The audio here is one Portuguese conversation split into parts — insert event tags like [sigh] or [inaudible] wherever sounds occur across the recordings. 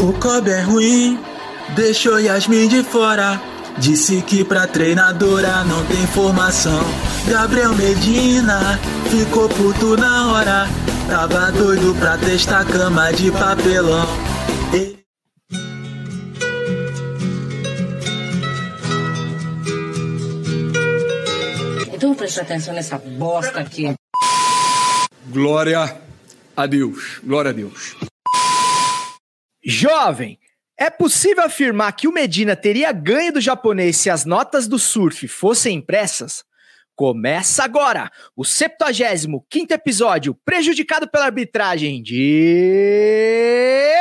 O Kobe é ruim, deixou Yasmin de fora. Disse que pra treinadora não tem formação. Gabriel Medina ficou puto na hora. Tava doido pra testar cama de papelão. Ele Então presta atenção nessa bosta aqui. Glória a Deus. Glória a Deus. Jovem, é possível afirmar que o Medina teria ganho do japonês se as notas do surf fossem impressas? Começa agora o 75 episódio, prejudicado pela arbitragem de.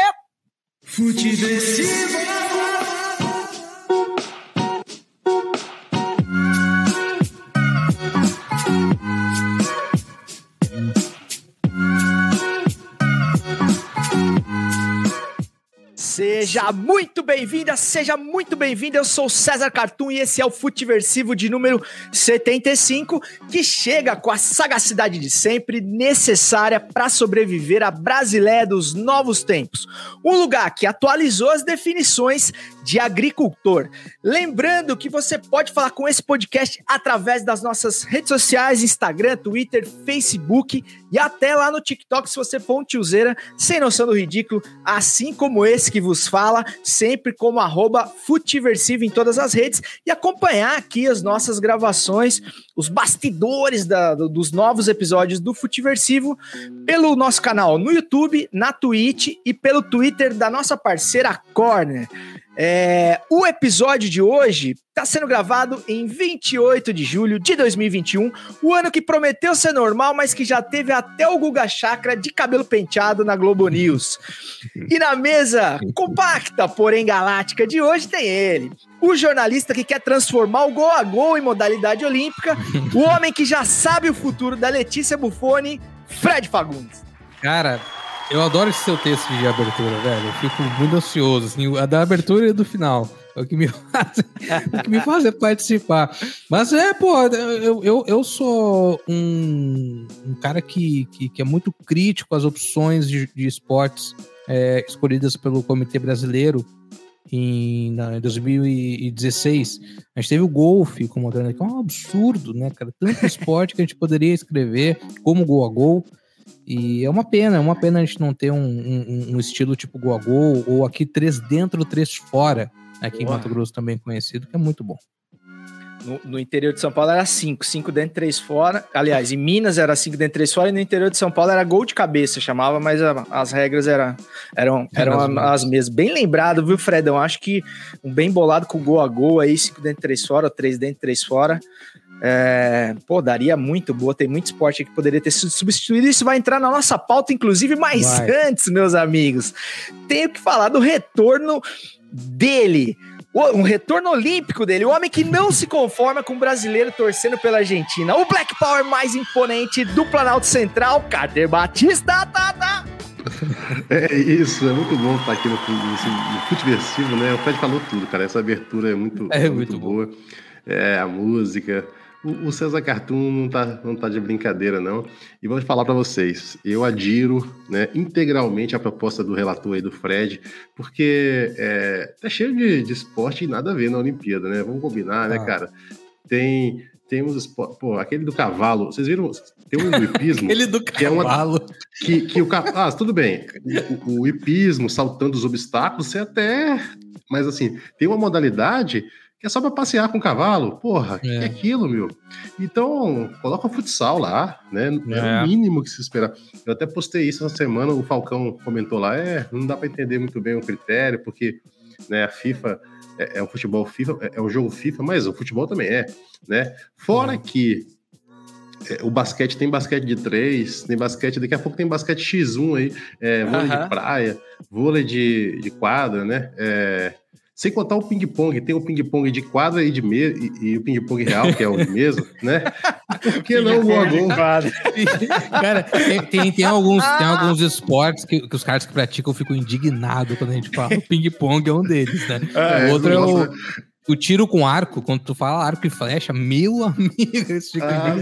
Seja muito bem-vinda, seja muito bem-vindo. Eu sou César Cartoon e esse é o Futiversivo de número 75, que chega com a sagacidade de sempre necessária para sobreviver à Brasileia dos novos tempos. Um lugar que atualizou as definições de agricultor. Lembrando que você pode falar com esse podcast através das nossas redes sociais, Instagram, Twitter, Facebook e até lá no TikTok, se você for um tiozeira sem noção do ridículo, assim como esse que vos fala, sempre como arroba Futiversivo em todas as redes e acompanhar aqui as nossas gravações, os bastidores da- do- dos novos episódios do Futiversivo pelo nosso canal no YouTube, na Twitch e pelo Twitter da nossa parceira Corner. É, o episódio de hoje está sendo gravado em 28 de julho de 2021, o ano que prometeu ser normal, mas que já teve até o Guga Chakra de cabelo penteado na Globo News. E na mesa compacta, porém galáctica de hoje tem ele, o jornalista que quer transformar o gol a gol em modalidade olímpica, o homem que já sabe o futuro da Letícia Buffoni, Fred Fagundes. Cara, eu adoro esse seu texto de abertura, velho. Eu fico muito ansioso, assim, a da abertura e do final. É o que me [laughs] faz, o que me faz é participar. Mas é, pô, eu, eu, eu sou um, um cara que, que, que é muito crítico às opções de, de esportes é, escolhidas pelo Comitê Brasileiro em, na- em 2016. A gente teve o golfe como grande, que é um absurdo, né, cara? Tanto esporte que a gente poderia escrever como gol a gol. E é uma pena, é uma pena a gente não ter um, um- um estilo tipo gol a gol, ou aqui três dentro, três fora, aqui em Boa. Mato Grosso também conhecido, que é muito bom. No, no interior de São Paulo era 5, 5 dentro, 3 fora. Aliás, em Minas era 5 dentro, 3 fora, e no interior de São Paulo era gol de cabeça, chamava, mas a- as regras era, eram, eram Eram as as mesmas. Bem lembrado, viu, Fredão? Acho que um bem bolado com gol a gol aí, 5 dentro, 3 fora, 3 dentro, 3 fora. É, pô, daria muito boa. Tem muito esporte que poderia ter sido substituído. Isso vai entrar na nossa pauta, inclusive, mas Vai. [laughs] antes, meus amigos, tenho que falar do retorno dele. Um retorno olímpico dele, o homem que não se conforma com o brasileiro torcendo pela Argentina. O Black Power mais imponente do Planalto Central, Carter Batista. Tá, tá. É isso, é muito bom estar aqui no, no, no Futeversivo, né? O Fred falou tudo, cara. Essa abertura é muito, É é muito muito boa. É, a música. O, o César Cartoon não tá, não tá de brincadeira, não. E vou falar para vocês, eu adiro né, integralmente a proposta do relator aí do Fred, porque é, tá cheio de, de esporte e nada a ver na Olimpíada, né? Vamos combinar, né, Ah. cara? Tem, tem uns esportes. Pô, aquele do cavalo. Vocês viram? Tem um do hipismo. [laughs] Ele do Que é uma- cavalo. que, que o. Ah, tudo bem. O, o hipismo, saltando os obstáculos, você até. Mas assim, tem uma modalidade que é só pra passear com o cavalo. Porra, que É. é aquilo, meu? Então, coloca o futsal lá, né? É, É. o mínimo que se espera. Eu até postei isso essa semana, o Falcão comentou lá, é, não dá pra entender muito bem o critério, porque né, a FIFA é, é um futebol FIFA, é, é um jogo FIFA, mas o futebol também é, né? Fora Uhum. que é, o basquete tem basquete de três, tem basquete, daqui a pouco tem basquete X1 aí, é, vôlei Aham. de praia, vôlei de, de quadra, né? É, sem contar o ping-pong, tem o ping-pong de quadra e de mesa, e, e o ping-pong real, que é o de mesa, né? Por que não o gol a gol? Cara, tem, tem, tem alguns, tem alguns esportes que, que os caras que praticam ficam indignados quando a gente fala. O ping-pong é um deles, né? É, o outro é o, o tiro com arco. Quando tu fala arco e flecha, meu amigo, eles ficam Ah,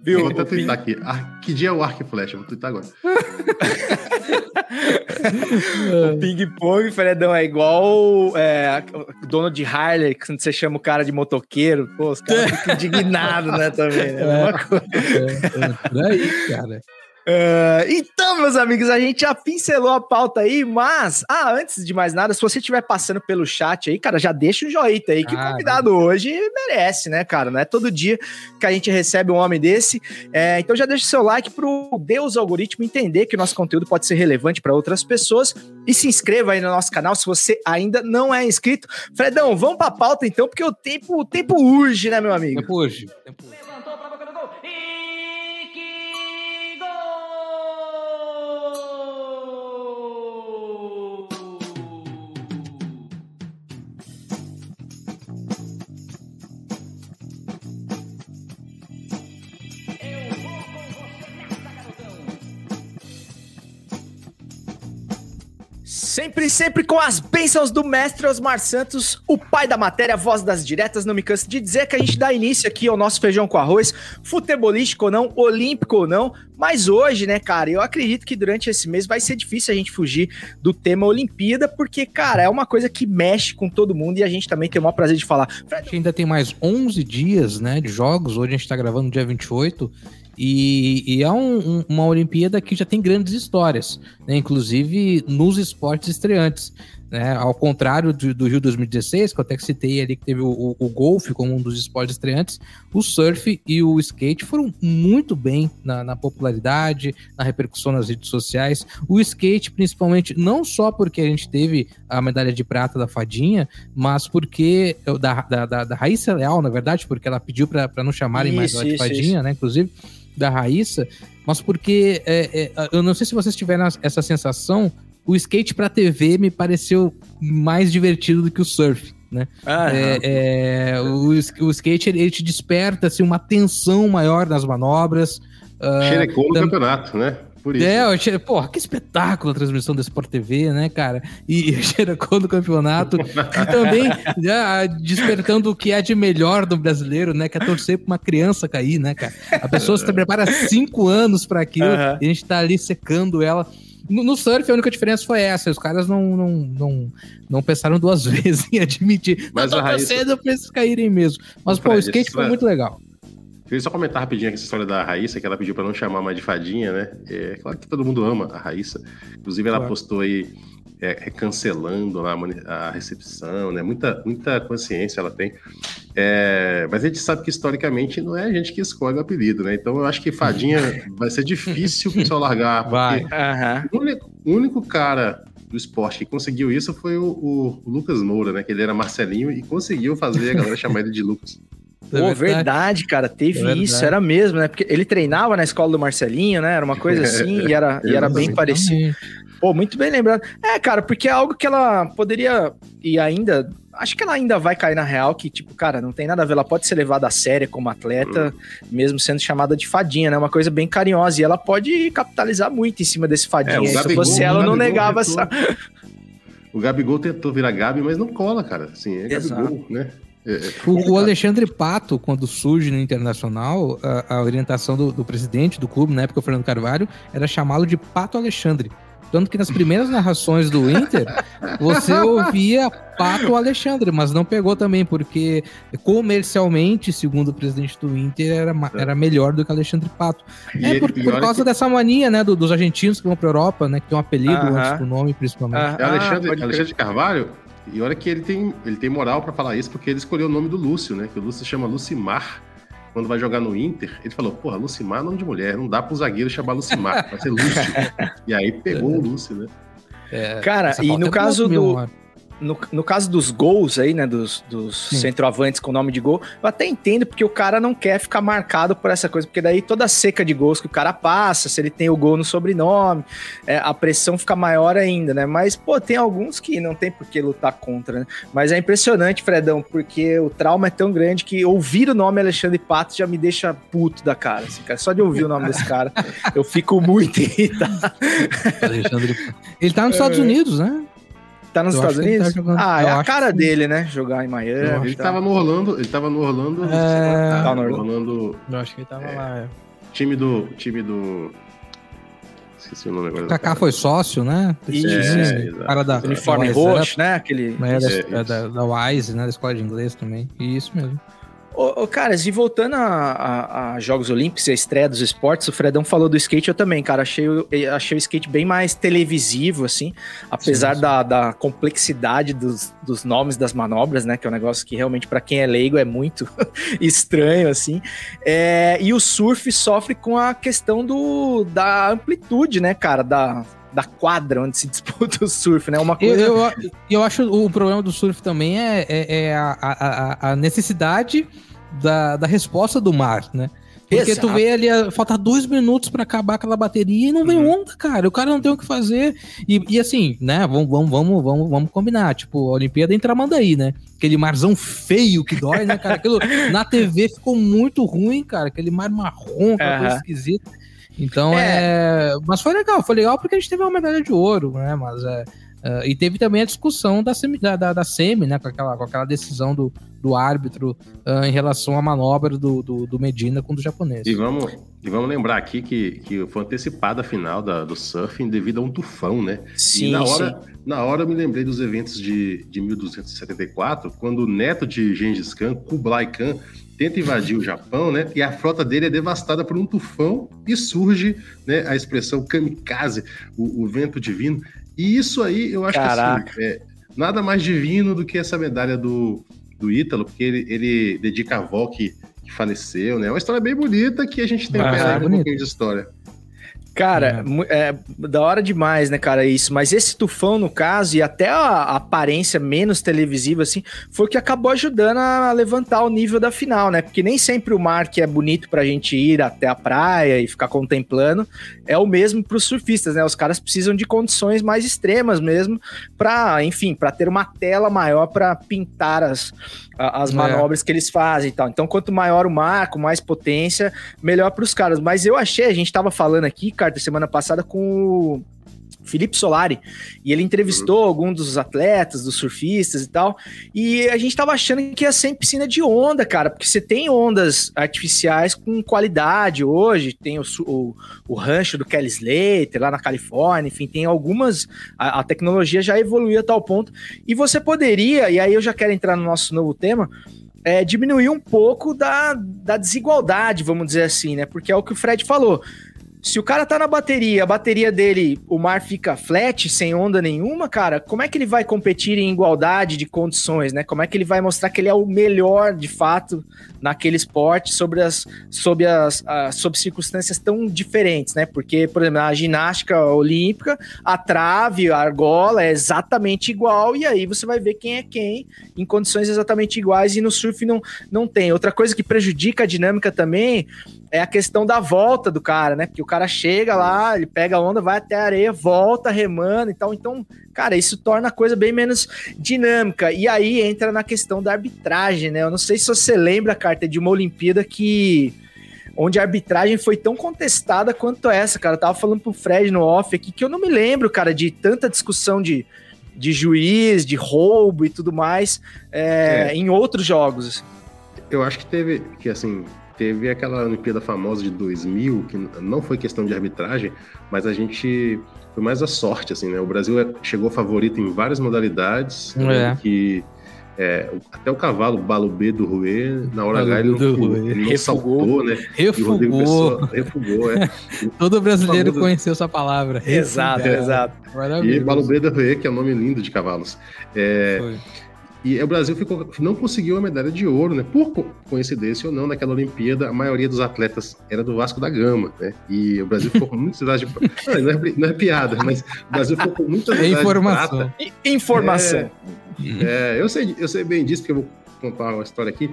é, Viu? Vou até twittar aqui. Ah, que dia é o arco e flecha? Vou twittar agora. [laughs] o ping-pong, Fredão, é igual é, dono de Harley, quando você chama o cara de motoqueiro. Pô, os caras ficam indignados, né, também. Né? É, é, é, por aí, cara. Uh, então, meus amigos, a gente já pincelou a pauta aí, mas, ah, antes de mais nada, se você estiver passando pelo chat aí, cara, já deixa o joinha aí, que ah, o convidado hoje merece, né, cara? Não é todo dia que a gente recebe um homem desse. É, então já deixa o seu like pro Deus Algoritmo entender que o nosso conteúdo pode ser relevante para outras pessoas e se inscreva aí no nosso canal se você ainda não é inscrito. Fredão, vamos pra pauta então, porque o tempo, o tempo urge, né, meu amigo? Tempo urge. Tempo urge. Sempre, sempre com as bênçãos do mestre Osmar Santos, o pai da matéria, voz das diretas. Não me canso de dizer que a gente dá início aqui ao nosso feijão com arroz, futebolístico ou não, olímpico ou não. Mas hoje, né, cara, eu acredito que durante esse mês vai ser difícil a gente fugir do tema Olimpíada, porque, cara, é uma coisa que mexe com todo mundo e a gente também tem o maior prazer de falar. A gente ainda tem mais 11 dias, né, de jogos. Hoje a gente tá gravando dia 28. E, e é um, um, uma Olimpíada que já tem grandes histórias, né? inclusive nos esportes estreantes. Né? Ao contrário do, do, Rio 2016, que eu até citei ali que teve o, o, o, golfe como um dos esportes estreantes, o surf e o skate foram muito bem na, na, popularidade, na repercussão nas redes sociais. O skate, principalmente, não só porque a gente teve a medalha de prata da Fadinha, mas porque da, da, da, da Raíssa Leal, na verdade, porque ela pediu para não chamarem isso, mais ela de Fadinha, isso. né? Inclusive da Raíssa, mas porque é, é, eu não sei se vocês tiveram essa sensação, o skate para TV me pareceu mais divertido do que o surf. Né? Ah, é, é, o, o skate ele te desperta assim, uma tensão maior nas manobras. Xerecou uh, no campeonato, né? Por isso. É, eu, porra, que espetáculo a transmissão do Sport TV, né, cara? E [laughs] Xeracô do campeonato. e também já despertando o que é de melhor do brasileiro, né? Que é torcer pra uma criança cair, né, cara? A pessoa se prepara cinco anos para aquilo uhum. e a gente tá ali secando ela. No, no, surf, a única diferença foi essa. Os caras não, não, não, não pensaram duas [laughs] vezes em admitir. Mas não, tô torcendo pra eles caírem mesmo. Mas, pô, o skate foi muito legal. Queria só comentar rapidinho essa história da Raíssa, que ela pediu para não chamar mais de fadinha, né? É claro que todo mundo ama a Raíssa. Inclusive, ela claro. postou aí é, cancelando a, a, recepção, né? Muita, muita consciência ela tem. É, mas a gente sabe que historicamente não é a gente que escolhe o apelido, né? Então eu acho que Fadinha [laughs] vai ser difícil o pessoal largar. Vai. Uhum. O, único, o, único, cara do esporte que conseguiu isso foi o, o, Lucas Moura, né? Que ele era Marcelinho e conseguiu fazer a galera chamar ele de Lucas. [laughs] É Pô, verdade. verdade, cara, teve é isso, era mesmo, né? Porque ele treinava na escola do Marcelinho, né? Era uma coisa [laughs] assim, e era, e era bem parecido. Pô, muito bem lembrado. É, cara, porque é algo que ela poderia, e ainda, acho que ela ainda vai cair na real, que, tipo, cara, não tem nada a ver, ela pode ser levada a sério como atleta, hum. mesmo sendo chamada de fadinha, né? Uma coisa bem carinhosa, e ela pode capitalizar muito em cima desse fadinha. É, Se fosse ela, não negava tentou, essa... O Gabigol tentou virar Gabi, mas não cola, cara. Assim, é Exato. Gabigol, né? É, é o, o, Alexandre Pato, quando surge no Internacional, a, a orientação do, do, presidente do clube, na época, o Fernando Carvalho, era chamá-lo de Pato Alexandre. Tanto que nas primeiras narrações do Inter, você ouvia Pato Alexandre, mas não pegou também, porque comercialmente, segundo o presidente do Inter, era, era melhor do que Alexandre Pato. E é por, por causa que... dessa mania, né, do, dos argentinos que vão pra Europa, né, que tem um apelido uh -huh. antes do nome, principalmente. Uh -huh. É Alexandre, Alexandre Carvalho, e olha que ele tem, ele tem moral para falar isso, porque ele escolheu o nome do Lúcio, né? Que o Lúcio se chama Lucimar. Quando vai jogar no Inter, ele falou: Porra, Lucimar é nome de mulher, não dá pro zagueiro chamar Lucimar, vai ser Lúcio. [laughs] e aí pegou o Lúcio, né? É, Cara, e no é caso do no, no caso dos gols aí, né, dos, dos centroavantes com nome de gol, eu até entendo porque o cara não quer ficar marcado por essa coisa, porque daí toda a seca de gols que o cara passa, se ele tem o gol no sobrenome, é, a pressão fica maior ainda, né? Mas, pô, tem alguns que não tem por que lutar contra, né? Mas é impressionante, Fredão, porque o trauma é tão grande que ouvir o nome Alexandre Pato já me deixa puto da cara, assim, cara. Só de ouvir o nome desse cara, eu fico muito [laughs] irritado. Alexandre... Ele tá nos Estados é. Unidos, né? Tá nos eu Estados tá Unidos? Tá. Ah, é a cara dele, né? Jogar em Miami. Ele tá. tava no Orlando, ele tava no Orlando. É... Tá no Orlando. Eu acho que ele tava é... lá. É. Time do. Time do. Esqueci o nome agora. O Kaká foi sócio, né? Isso, é, exato. cara da, Uniforme roxo, né? Aquele. Mas é da, Isso. da, da, da Wise, né? Da escola de inglês também. Isso mesmo. Ô, ô, caras, e voltando a, a- a Jogos Olímpicos e a estreia dos esportes, o Fredão falou do skate, eu também, cara. Achei, o- eu achei o skate bem mais televisivo, assim, apesar Sim, sim. Da, da complexidade dos, dos nomes das manobras, né? Que é um negócio que realmente, pra quem é leigo, é muito [laughs] estranho, assim. É, e o surf sofre com a questão do, da amplitude, né, cara? Da, da quadra onde se [laughs] disputa o surf, né? Uma Eu, coisa. eu, eu acho o problema do surf também é, é, é a, a- a necessidade da, da resposta do mar, né? Porque Exato. tu vê ali, falta dois minutos pra acabar aquela bateria e não vem Uhum. onda, cara. O cara não tem o que fazer. E, e assim, né? Vamos, vamos, vamos, vamos, vamos combinar. Tipo, a Olimpíada entra Tramandaí, né? Aquele marzão feio que dói, né, cara? Aquilo [laughs] na TV ficou muito ruim, cara. Aquele mar marrom, aquela coisa Aham. esquisita. Então é. Mas foi legal, foi legal porque a gente teve uma medalha de ouro, né? Mas é. É, e teve também a discussão da semi, da, da, da semi né? Com aquela, com aquela decisão do, do árbitro ah, em relação à manobra do, do, do Medina com o do japonês. E vamos, e vamos lembrar aqui que, que foi antecipada a final da, do surfing devido a um tufão, né? Sim, e na sim. hora, na hora eu me lembrei dos eventos de, de 1274, quando o neto de Gengis Khan, Kublai Khan, tenta invadir o Japão, né? E a frota dele é devastada por um tufão e surge né, a expressão kamikaze, o, o vento divino. E isso aí, eu acho Caraca. que assim, é nada mais divino do que essa medalha do, do Ítalo, porque ele, ele dedica a avó que, que faleceu, né? É uma história bem bonita que a gente tem Ah, um pouquinho de história. Cara, É. mu- é. da hora demais, né, cara, isso. Mas esse tufão, no caso, e até a, aparência menos televisiva, assim, foi o que acabou ajudando a levantar o nível da final, né? Porque nem sempre o mar que é bonito pra gente ir até a praia e ficar contemplando é o mesmo pros surfistas, né? Os caras precisam de condições mais extremas mesmo pra, enfim, pra ter uma tela maior pra pintar as, as É. manobras que eles fazem e tal. Então, quanto maior o mar, com mais potência, melhor para os caras. Mas eu achei, a gente tava falando aqui, cara, semana passada com o Felipe Solari, e ele entrevistou alguns dos atletas, dos surfistas e tal, e a gente tava achando que ia ser em piscina de onda, cara, porque você tem ondas artificiais com qualidade hoje, tem o, o, o rancho do Kelly Slater lá na Califórnia, enfim, tem algumas, a, a tecnologia já evoluiu a tal ponto, e você poderia, e aí eu já quero entrar no nosso novo tema, é, diminuir um pouco da, da desigualdade, vamos dizer assim, né? Porque é o que o Fred falou. Se o cara tá na bateria, a bateria dele, o mar fica flat, sem onda nenhuma, cara, como é que ele vai competir em igualdade de condições, né? Como é que ele vai mostrar que ele é o melhor, de fato, naquele esporte sobre as, sobre as, ah, sob circunstâncias tão diferentes, né? Porque, por exemplo, a ginástica olímpica, a trave, a argola é exatamente igual, e aí você vai ver quem é quem em condições exatamente iguais, e no surf não, não tem. Outra coisa que prejudica a dinâmica também é a questão da volta do cara, né? Porque o cara chega lá, ele pega a onda, vai até a areia, volta remando e tal. Então, cara, isso torna a coisa bem menos dinâmica. E aí entra na questão da arbitragem, né? Eu não sei se você lembra, Carta, de uma Olimpíada que. Onde a arbitragem foi tão contestada quanto essa, cara. Eu tava falando pro Fred no off aqui que eu não me lembro, cara, de tanta discussão de, de juiz, de roubo e tudo mais é, É. em outros jogos. Eu acho que teve, que assim, teve aquela Olimpíada famosa de 2000, que não foi questão de arbitragem, mas a gente foi mais a sorte, assim, né? O Brasil é- chegou favorito em várias modalidades, eu É. que é, até o cavalo Balubê do Rouet, na hora H, ele não, ele não Refugou. saltou, né? E o Rodrigo Refugou. Pessoa refugou, é. [laughs] Todo brasileiro famoso- conheceu essa palavra. Exato, Refugado. exato. E. Balubê do Rouet, que é um nome lindo de cavalos. É, Foi. E o Brasil ficou- não conseguiu a medalha de ouro, né? Por co- coincidência ou não, naquela Olimpíada, a maioria dos atletas era do Vasco da Gama, né? E o Brasil ficou com muitas [laughs] medalhas de não, não, é, não é piada, mas o Brasil ficou com muitas É medalhas de informação. prata. Informação. É, eu, sei, eu sei bem disso, porque eu vou contar uma história aqui.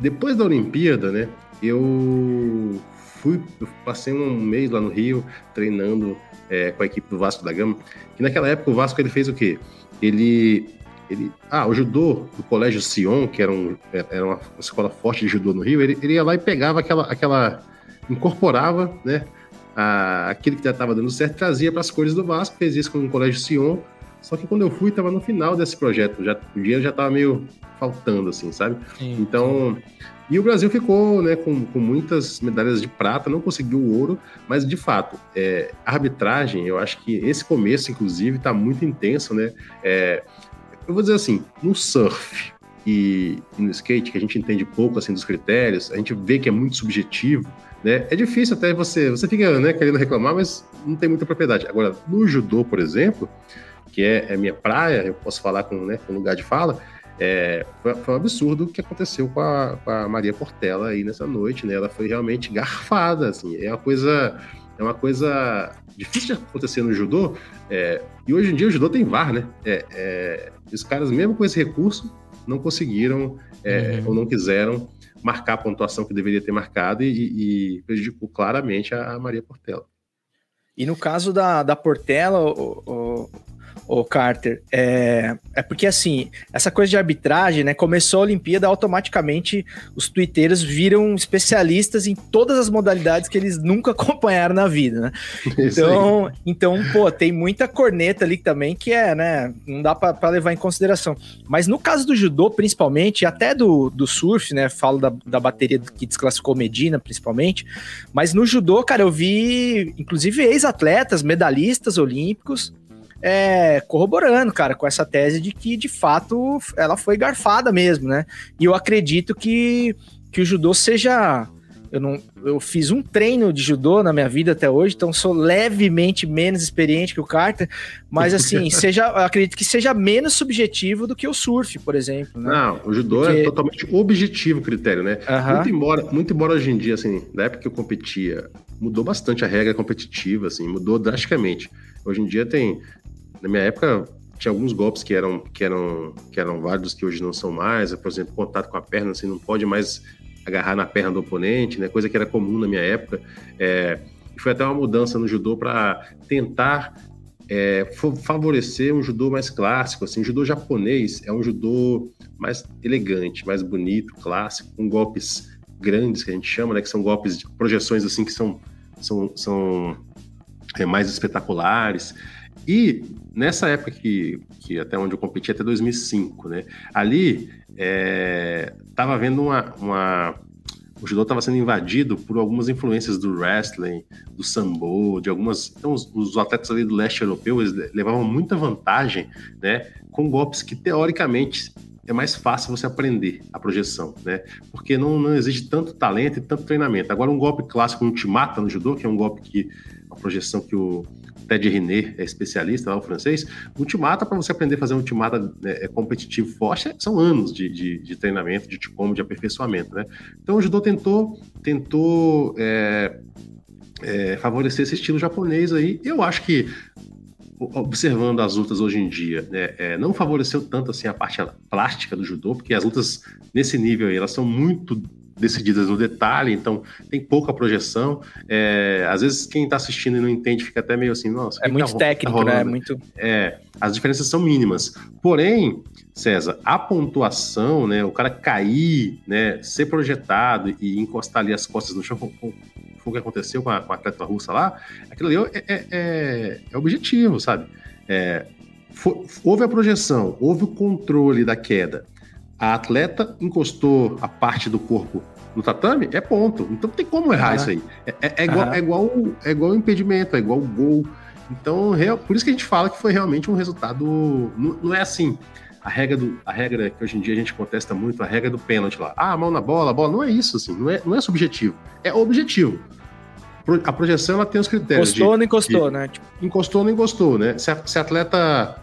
Depois da Olimpíada, né? Eu fui, eu passei um mês lá no Rio treinando é, com a equipe do Vasco da Gama. E naquela época o Vasco ele fez o quê? Ele, ele, ah, o judô do Colégio Sion, que era, um, era uma escola forte de judô no Rio, ele, ele ia lá e pegava aquela, aquela incorporava, né? A, aquele que já estava dando certo, trazia para as cores do Vasco, fez isso com o Colégio Sion. Só que quando eu fui, tava no final desse projeto, já, o dinheiro já tava meio faltando, assim, sabe? Sim, Então, e o Brasil ficou né, com, com muitas medalhas de prata, não conseguiu o ouro, mas de fato, é, a arbitragem, eu acho que esse começo, inclusive, está muito intenso, né? É, eu vou dizer assim, no surf e, e no skate, que a gente entende pouco assim dos critérios, a gente vê que é muito subjetivo, né? É difícil até você, você fica né, querendo reclamar, mas não tem muita propriedade. Agora, no judô, por exemplo, que é, é minha praia, eu posso falar com, né, com lugar de fala, é, foi, foi, um absurdo o que aconteceu com a, com a, Maria Portela aí nessa noite, né? Ela foi realmente garfada, assim. É uma coisa, é uma coisa difícil de acontecer no judô. É, e hoje em dia o judô tem VAR, né? É, os caras, mesmo com esse recurso, não conseguiram é, uhum. ou não quiseram marcar a pontuação que deveria ter marcado e, e prejudicou claramente a, a, Maria Portela. E no caso da, da Portela, o, o, o Carter, é, é porque assim, essa coisa de arbitragem, né? Começou a Olimpíada, automaticamente os twitteiros viram especialistas em todas as modalidades que eles nunca [laughs] acompanharam na vida, né? Então, então, pô, tem muita corneta ali também que é, né? Não dá para levar em consideração. Mas no caso do judô, principalmente, até do, do surf, né? Falo da, da bateria que desclassificou Medina, principalmente. Mas no judô, cara, eu vi, inclusive, ex-atletas, medalhistas olímpicos é, corroborando, cara, com essa tese de que, de fato, ela foi garfada mesmo, né? E eu acredito que, que o judô seja. Eu, não, eu fiz um treino de judô na minha vida até hoje, então sou levemente menos experiente que o Carter, mas assim, [laughs] seja, acredito que seja menos subjetivo do que o surf, por exemplo. Né? Não, o judô é Porque... é totalmente objetivo o critério, né? Uhum. Muito, embora, muito embora hoje em dia, assim, na época que eu competia, mudou bastante a regra competitiva, assim, mudou drasticamente. Hoje em dia tem na minha época tinha alguns golpes que eram, que eram, que eram válidos que hoje não são mais, por exemplo, contato com a perna, assim, não pode mais agarrar na perna do oponente, né, coisa que era comum na minha época. É, foi até uma mudança no judô para tentar é, favorecer um judô mais clássico, assim, o judô japonês é um judô mais elegante, mais bonito, clássico, com golpes grandes que a gente chama, né, que são golpes de projeções assim que são são, são é, mais espetaculares. E nessa época que, que até onde eu competi, até 2005, né? Ali estava é, havendo uma, uma, O judô estava sendo invadido por algumas influências do wrestling, do sambo, de algumas. Então, os, os atletas ali do leste europeu levavam muita vantagem, né? Com golpes que teoricamente é mais fácil você aprender a projeção, né? Porque não, não existe tanto talento e tanto treinamento. Agora, um golpe clássico, um te mata no judô, que é um golpe que a projeção que o, Ted René é especialista lá, o francês, ultimata, para você aprender a fazer um ultimata né, é competitivo forte, são anos de, de, de treinamento, de como, de aperfeiçoamento, né? Então o judô tentou, tentou é, é, favorecer esse estilo japonês aí. Eu acho que observando as lutas hoje em dia, né, é, não favoreceu tanto assim a parte plástica do judô, porque as lutas nesse nível aí, elas são muito decididas no detalhe, então tem pouca projeção. É, às vezes quem está assistindo e não entende fica até meio assim, nossa. É muito tá, técnico, tá né? É muito. É, as diferenças são mínimas. Porém, César, a pontuação, né, o cara cair, né, ser projetado e encostar ali as costas no chão, foi o que aconteceu com a, com a atleta russa lá, aquilo ali é, é, é, é objetivo, sabe? É, foi, houve a projeção, houve o controle da queda a atleta encostou a parte do corpo no tatame, é ponto. Então não tem como errar uhum. isso aí. É, é, é igual, uhum. é, igual, é igual impedimento, é igual gol. Então, real, por isso que a gente fala que foi realmente um resultado. Não, não, é assim. A regra, do, a regra que hoje em dia a gente contesta muito, a regra do pênalti lá. Ah, mão na bola, a bola. Não é isso, assim. Não é, não é subjetivo. É objetivo. A projeção ela tem os critérios. Encostou ou não encostou, de, né? Tipo... Encostou ou não encostou, né? Se a, se a atleta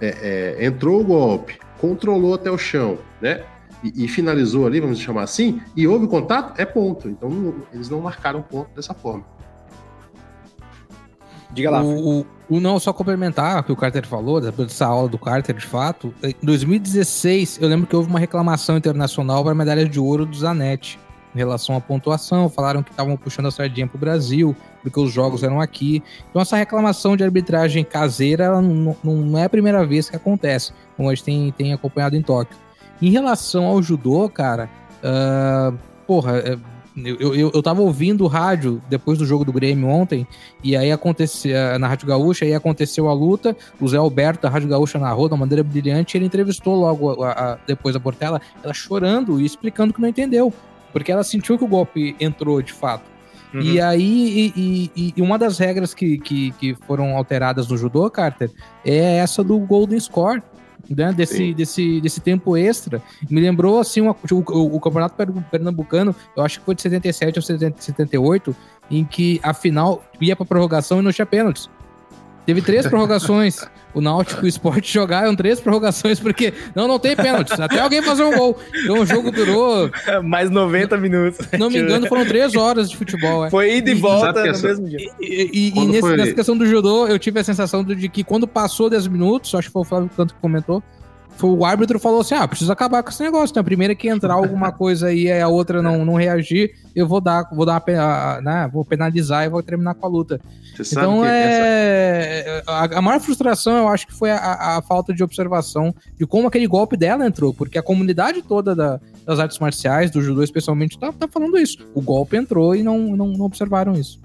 é, é, entrou o golpe, controlou até o chão, né? E, e, finalizou ali, vamos chamar assim, e houve contato, é ponto. Então não, eles não marcaram ponto dessa forma. Diga lá. O, o, o, não, só complementar o que o Carter falou, dessa aula do Carter, de fato. Em 2016, eu lembro que houve uma reclamação internacional para a medalha de ouro do Zanetti em relação à pontuação, falaram que estavam puxando a sardinha para o Brasil, porque os jogos eram aqui. Então, essa reclamação de arbitragem caseira não, não é a primeira vez que acontece, como a gente tem, tem acompanhado em Tóquio. Em relação ao judô, cara, uh, porra, é, Eu, eu, eu tava ouvindo o rádio depois do jogo do Grêmio ontem, e aí aconteceu na Rádio Gaúcha, aí aconteceu a luta, o Zé Alberto da Rádio Gaúcha narrou de uma maneira brilhante, ele entrevistou logo a, a, depois a Portela, ela chorando e explicando que não entendeu, porque ela sentiu que o golpe entrou de fato. Uhum. E aí, e, e, e, uma das regras que, que, que foram alteradas no judô, Carter, é essa do Golden Score né, desse, desse, desse tempo extra. Me lembrou, assim, uma, o, o, Campeonato Pernambucano, eu acho que foi de 77 ou 78, em que a final ia pra prorrogação e não tinha pênaltis. Teve três prorrogações. [laughs] O Náutico e o Sport [laughs] jogaram três prorrogações, porque não, não tem pênaltis. Até alguém fazer um gol. Então o jogo durou. [laughs] Mais 90 minutos. Não me engano, foram três horas de futebol. É. Foi ida e, volta no essa... mesmo dia. E, e, e nesse, nessa questão do judô, eu tive a sensação de que quando passou 10 minutos, acho que foi o Flávio Canto que comentou, foi o árbitro falou assim: ah, precisa acabar com esse negócio. Então, a primeira que entrar alguma [laughs] coisa aí e a outra não, não reagir, eu vou dar, vou dar né, vou penalizar e vou terminar com a luta. Você então é. Essa... A, a, maior frustração, eu acho que foi a, a, falta de observação de como aquele golpe dela entrou, porque a comunidade toda da, das artes marciais, do judô especialmente, tá, tá falando isso. O golpe entrou e não, não, não observaram isso.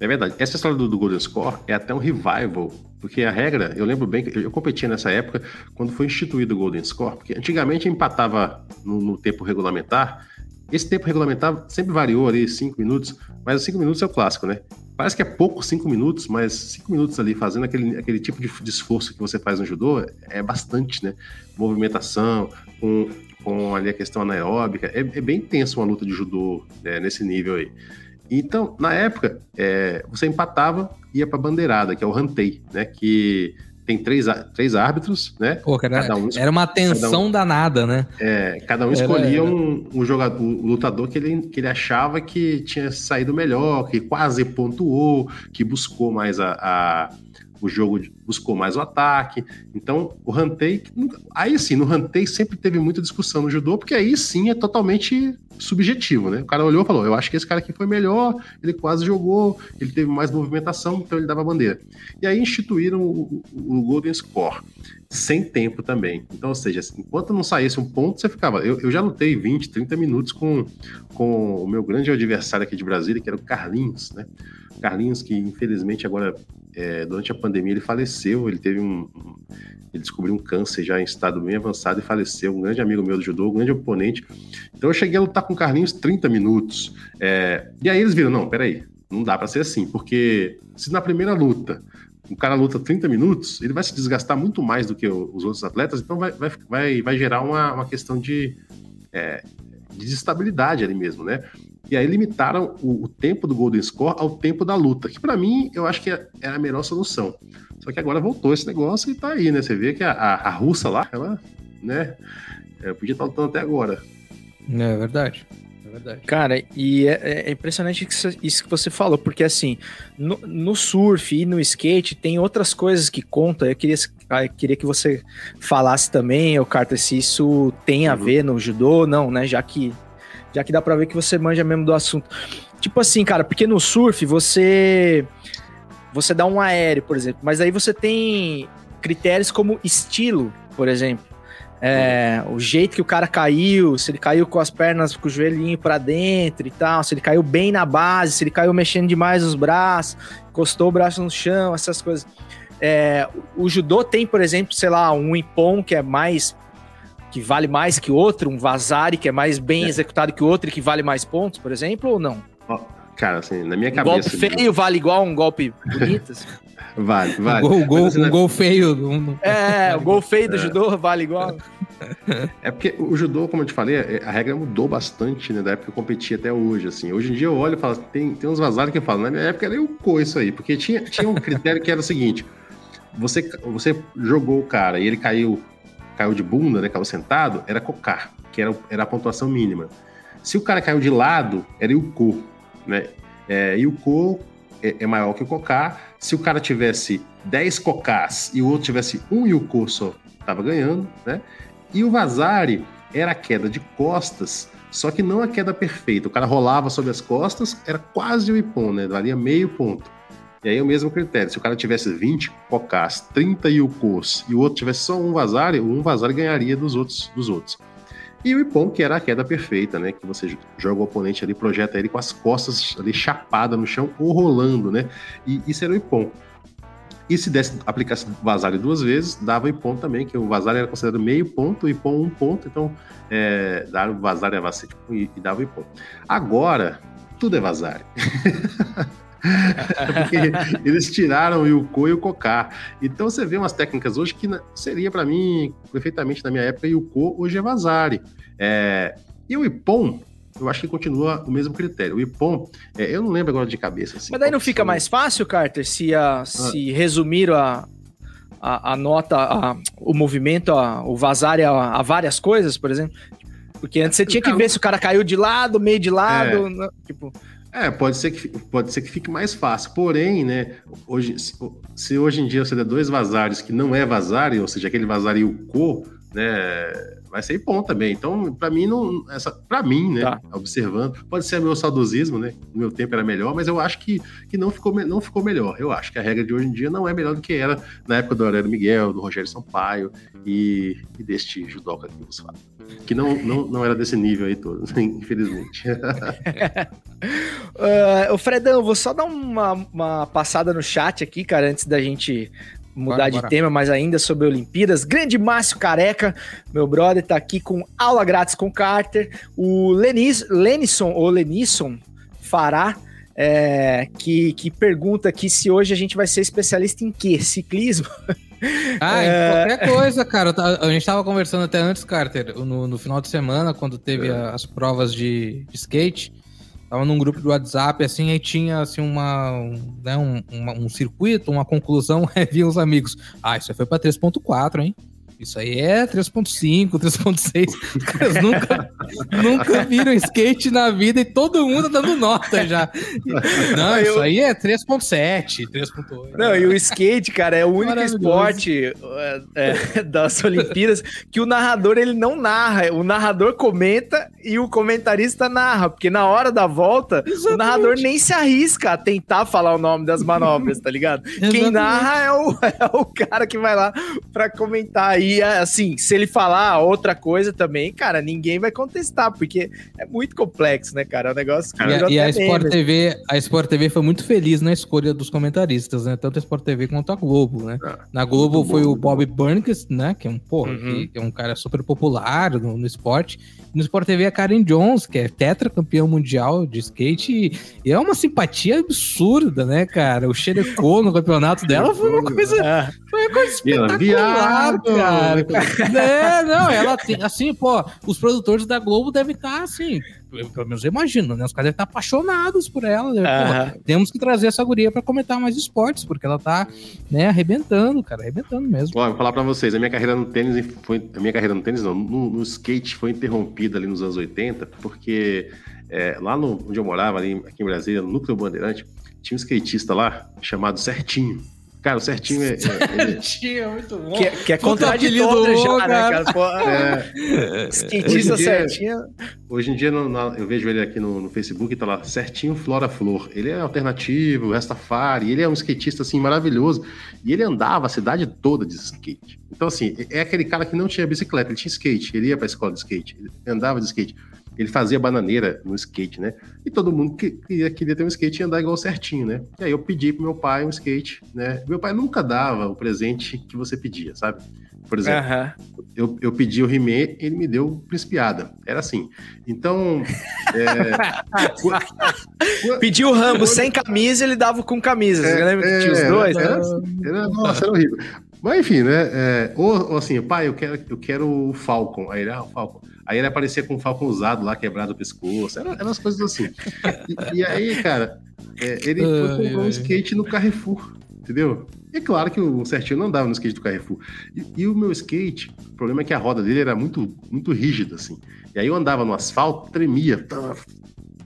É verdade. Essa história do, do, Golden Score é até um revival, porque a regra, eu lembro bem que eu competia nessa época quando foi instituído o Golden Score, porque antigamente empatava no, no tempo regulamentar. Esse tempo regulamentar sempre variou ali, cinco minutos, mas os cinco minutos é o clássico, né? Parece que é pouco cinco minutos, mas cinco minutos ali fazendo aquele, aquele tipo de, de esforço que você faz no judô é bastante, né? Movimentação, com, com ali a questão anaeróbica. É, é bem tenso uma luta de judô né, nesse nível aí. Então, na época, é, você empatava, ia para bandeirada, que é o rantei, né? Que tem três, três árbitros, né? Pô, cara, um, era uma tensão um, danada, né? É, cada um escolhia era... Um, um, jogador, um lutador que ele, que ele achava que tinha saído melhor, que quase pontuou, que buscou mais a, a o jogo buscou mais o ataque. Então, o Hantei, aí sim, no Hantei sempre teve muita discussão no judô, porque aí sim é totalmente subjetivo, né? O cara olhou e falou: Eu acho que esse cara aqui foi melhor, ele quase jogou, ele teve mais movimentação, então ele dava bandeira. E aí instituíram o, o Golden Score, sem tempo também. Então, ou seja, enquanto não saísse um ponto, você ficava. Eu, eu já lutei 20, 30 minutos com, com o meu grande adversário aqui de Brasília, que era o Carlinhos, né? Carlinhos, que infelizmente agora, é, durante a pandemia, ele faleceu, ele teve um, ele descobriu um câncer já em estado bem avançado e faleceu. Um grande amigo meu do judô, um grande oponente. Então eu cheguei a lutar com o Carlinhos 30 minutos. É, e aí eles viram: não, peraí, não dá para ser assim, porque se na primeira luta o cara luta 30 minutos, ele vai se desgastar muito mais do que os outros atletas, então vai, vai, vai, vai gerar uma, uma questão de, é, de desestabilidade ali mesmo, né? E aí limitaram o, o, tempo do Golden Score ao tempo da luta, que para mim eu acho que é, é, a melhor solução. Só que agora voltou esse negócio e tá aí, né? Você vê que a, a, a russa lá, ela, né? É, podia estar lutando até agora. É verdade. É verdade. Cara, e é, é impressionante isso que você falou, porque assim, no, no, surf e no skate tem outras coisas que contam. Eu queria, eu queria que você falasse também, o Carter, se isso tem a uhum. ver no judô, não, né? Já que já que dá pra ver que você manja mesmo do assunto. Tipo assim, cara, porque no surf você você dá um aéreo, por exemplo, mas aí você tem critérios como estilo, por exemplo. É, o jeito que o cara caiu, se ele caiu com as pernas, com o joelhinho para dentro e tal, se ele caiu bem na base, se ele caiu mexendo demais os braços, encostou o braço no chão, essas coisas. É, o judô tem, por exemplo, sei lá, um impom que é mais que vale mais que outro, um Vazari que é mais bem é. executado que o outro e que vale mais pontos, por exemplo, ou não? Cara, assim, na minha um cabeça. golpe feio vale igual um golpe bonito? Assim? [laughs] vale, vale. Um gol, gol, assim, um gol feio. Um... É, o gol feio do é. judô vale igual. É porque o judô, como eu te falei, é, a regra mudou bastante, né? Da época que eu competi até hoje, assim. Hoje em dia eu olho e falo, tem, tem uns vazados que eu falo, na minha época era o co isso aí, porque tinha, tinha um critério que era o seguinte: você, você jogou o cara e ele caiu caiu de bunda, né, caiu sentado, era cocar, que era, era a pontuação mínima. Se o cara caiu de lado, era o co, né? É, o co é, é, maior que o cocar. Se o cara tivesse 10 cocás e o outro tivesse um yuko só, tava ganhando, né? E o vazare era a queda de costas, só que não a queda perfeita. O cara rolava sobre as costas, era quase o ipon, né? Valia meio ponto. E aí é o mesmo critério. Se o cara tivesse 20 cocás, 30 yukos e o outro tivesse só um vazare, um vazare ganharia dos outros. Dos outros. E o Ipon, que era a queda perfeita, né? Que você joga o oponente ali, projeta ele com as costas ali chapada no chão ou rolando, né? E isso era o Ipon. E se desse, aplicasse Vasalho duas vezes, dava Ipon também, que o Vasalho era considerado meio ponto, o Ipon um ponto, então é, dava o Vasalho e, e dava Ipon. Agora, tudo é Vasalho. [laughs] [laughs] Porque eles tiraram o Yuko e o Koká. Então você vê umas técnicas hoje que seria para mim perfeitamente na minha época Yuko, hoje é Vazari. É... E o Ipon, eu acho que continua o mesmo critério. O Ipon, é, eu não lembro agora de cabeça. Assim, Mas daí não fica são... mais fácil, Carter, se, a, ah. se resumir a, a, a nota, a, o movimento, a, o vazar a, a, várias coisas, por exemplo? Porque antes você tinha que ver se o cara caiu de lado, meio de lado, é. né? tipo... É, pode ser que, pode ser que fique mais fácil. Porém, né, hoje, se, se hoje em dia você der dois vazares que não é vazare, ou seja, aquele vazar e o co, né, vai ser bom também. Então, para mim, não, essa, para mim, né, tá. observando, pode ser meu saudosismo, né, no meu tempo era melhor, mas eu acho que, que não, ficou, não ficou melhor. Eu acho que a regra de hoje em dia não é melhor do que era na época do Aurélio Miguel, do Rogério Sampaio e, e deste judoca que vos falo. Que não, não, não era desse nível aí todo, [laughs] infelizmente. [laughs] uh, o Fredão, vou só dar uma, uma passada no chat aqui, cara, antes da gente mudar bora, de bora. tema, mas ainda sobre Olimpíadas. Grande Márcio Careca, meu brother, tá aqui com aula grátis com Carter. O Lenis, Lenison, ou Lenisson Fará, é, que, que pergunta aqui se hoje a gente vai ser especialista em quê? Ciclismo? [laughs] Ah, é... qualquer coisa, cara. A gente tava conversando até antes, Carter, no, no final de semana, quando teve é. as provas de, de skate. Tava num grupo do WhatsApp, assim, aí tinha, assim, uma, um, né, um, uma, um circuito, uma conclusão, [laughs] aí vinha os amigos. Ah, isso aí foi pra 3.4, hein? Isso aí é 3.5, 3.6. Os caras nunca, [laughs] nunca viram skate na vida e todo mundo dando nota já. Não, isso aí é 3.7, 3.8. Não, e o skate, cara, é o único esporte é, é, [laughs] das Olimpíadas que o narrador ele não narra. O narrador comenta e o comentarista narra, porque na hora da volta, Exatamente. o narrador nem se arrisca a tentar falar o nome das manobras, tá ligado? Quem narra é o, [laughs] é o cara que vai lá pra comentar aí e assim, se ele falar outra coisa também, cara, ninguém vai contestar, porque é muito complexo, né, cara? É um negócio que. E, e a Sport TV, a Sport TV foi muito feliz na escolha dos comentaristas, né? Tanto a Sport TV quanto a Globo, né? Ah, na Globo foi bom. o Bob Burnquist, né? Que é um, porra, uhum. é um cara super popular no, no esporte. No Sport TV a Karen Jones, que é tetracampeão mundial de skate, e é uma simpatia absurda, né, cara? O Xerecô no campeonato dela foi uma coisa, é. foi uma coisa espetacular, cara. É, não, ela tem, assim, pô, os produtores da Globo devem estar, assim, pelo menos eu imagino, né? Os caras devem estar apaixonados por ela. Né? Pô, temos que trazer essa guria para comentar mais esportes, porque ela tá, né, arrebentando, cara, arrebentando mesmo. Ó, vou falar para vocês, a minha carreira no tênis foi. A minha carreira no tênis, não, no, no skate foi interrompida ali nos anos 80, porque é, lá no, onde eu morava, ali, aqui em Brasília, no Núcleo Bandeirante, tinha um skatista lá chamado Certinho. Cara, o certinho é. [laughs] certinho é muito bom. Que, que é contraditório já, né, cara? Pô, é, [laughs] skatista certinho. Hoje em dia no, no, eu vejo ele aqui no, no Facebook e tá lá, certinho Flora Flor. Ele é alternativo, Rastafari, ele é um skatista assim maravilhoso. E ele andava a cidade toda de skate. Então, assim, é aquele cara que não tinha bicicleta, ele tinha skate, ele ia pra escola de skate, ele andava de skate ele fazia bananeira no skate, né? E todo mundo queria, queria ter um skate e andar igual certinho, né? E aí eu pedi pro meu pai um skate, né? Meu pai nunca dava o presente que você pedia, sabe? Por exemplo, uhum. eu, eu pedi o Rimé, ele me deu Principiada. Era assim. Então. É... [laughs] Pediu o Rambo sem camisa, ele dava com camisa. É, você lembra que tinha os é, dois? Era, era, nossa, era horrível. Mas enfim, né? É, ou, ou, assim, pai, eu quero, eu quero o Falcon. Aí ele, ah, o Falcon. Aí ele aparecia com um falcão usado lá, quebrado o pescoço. Eram, eram umas coisas assim. E, e aí, cara, é, ele foi comprar um skate no Carrefour, entendeu? E é claro que o certinho não andava no skate do Carrefour. E, e, o meu skate, o problema é que a roda dele era muito, muito rígida, assim. E aí eu andava no asfalto, tremia,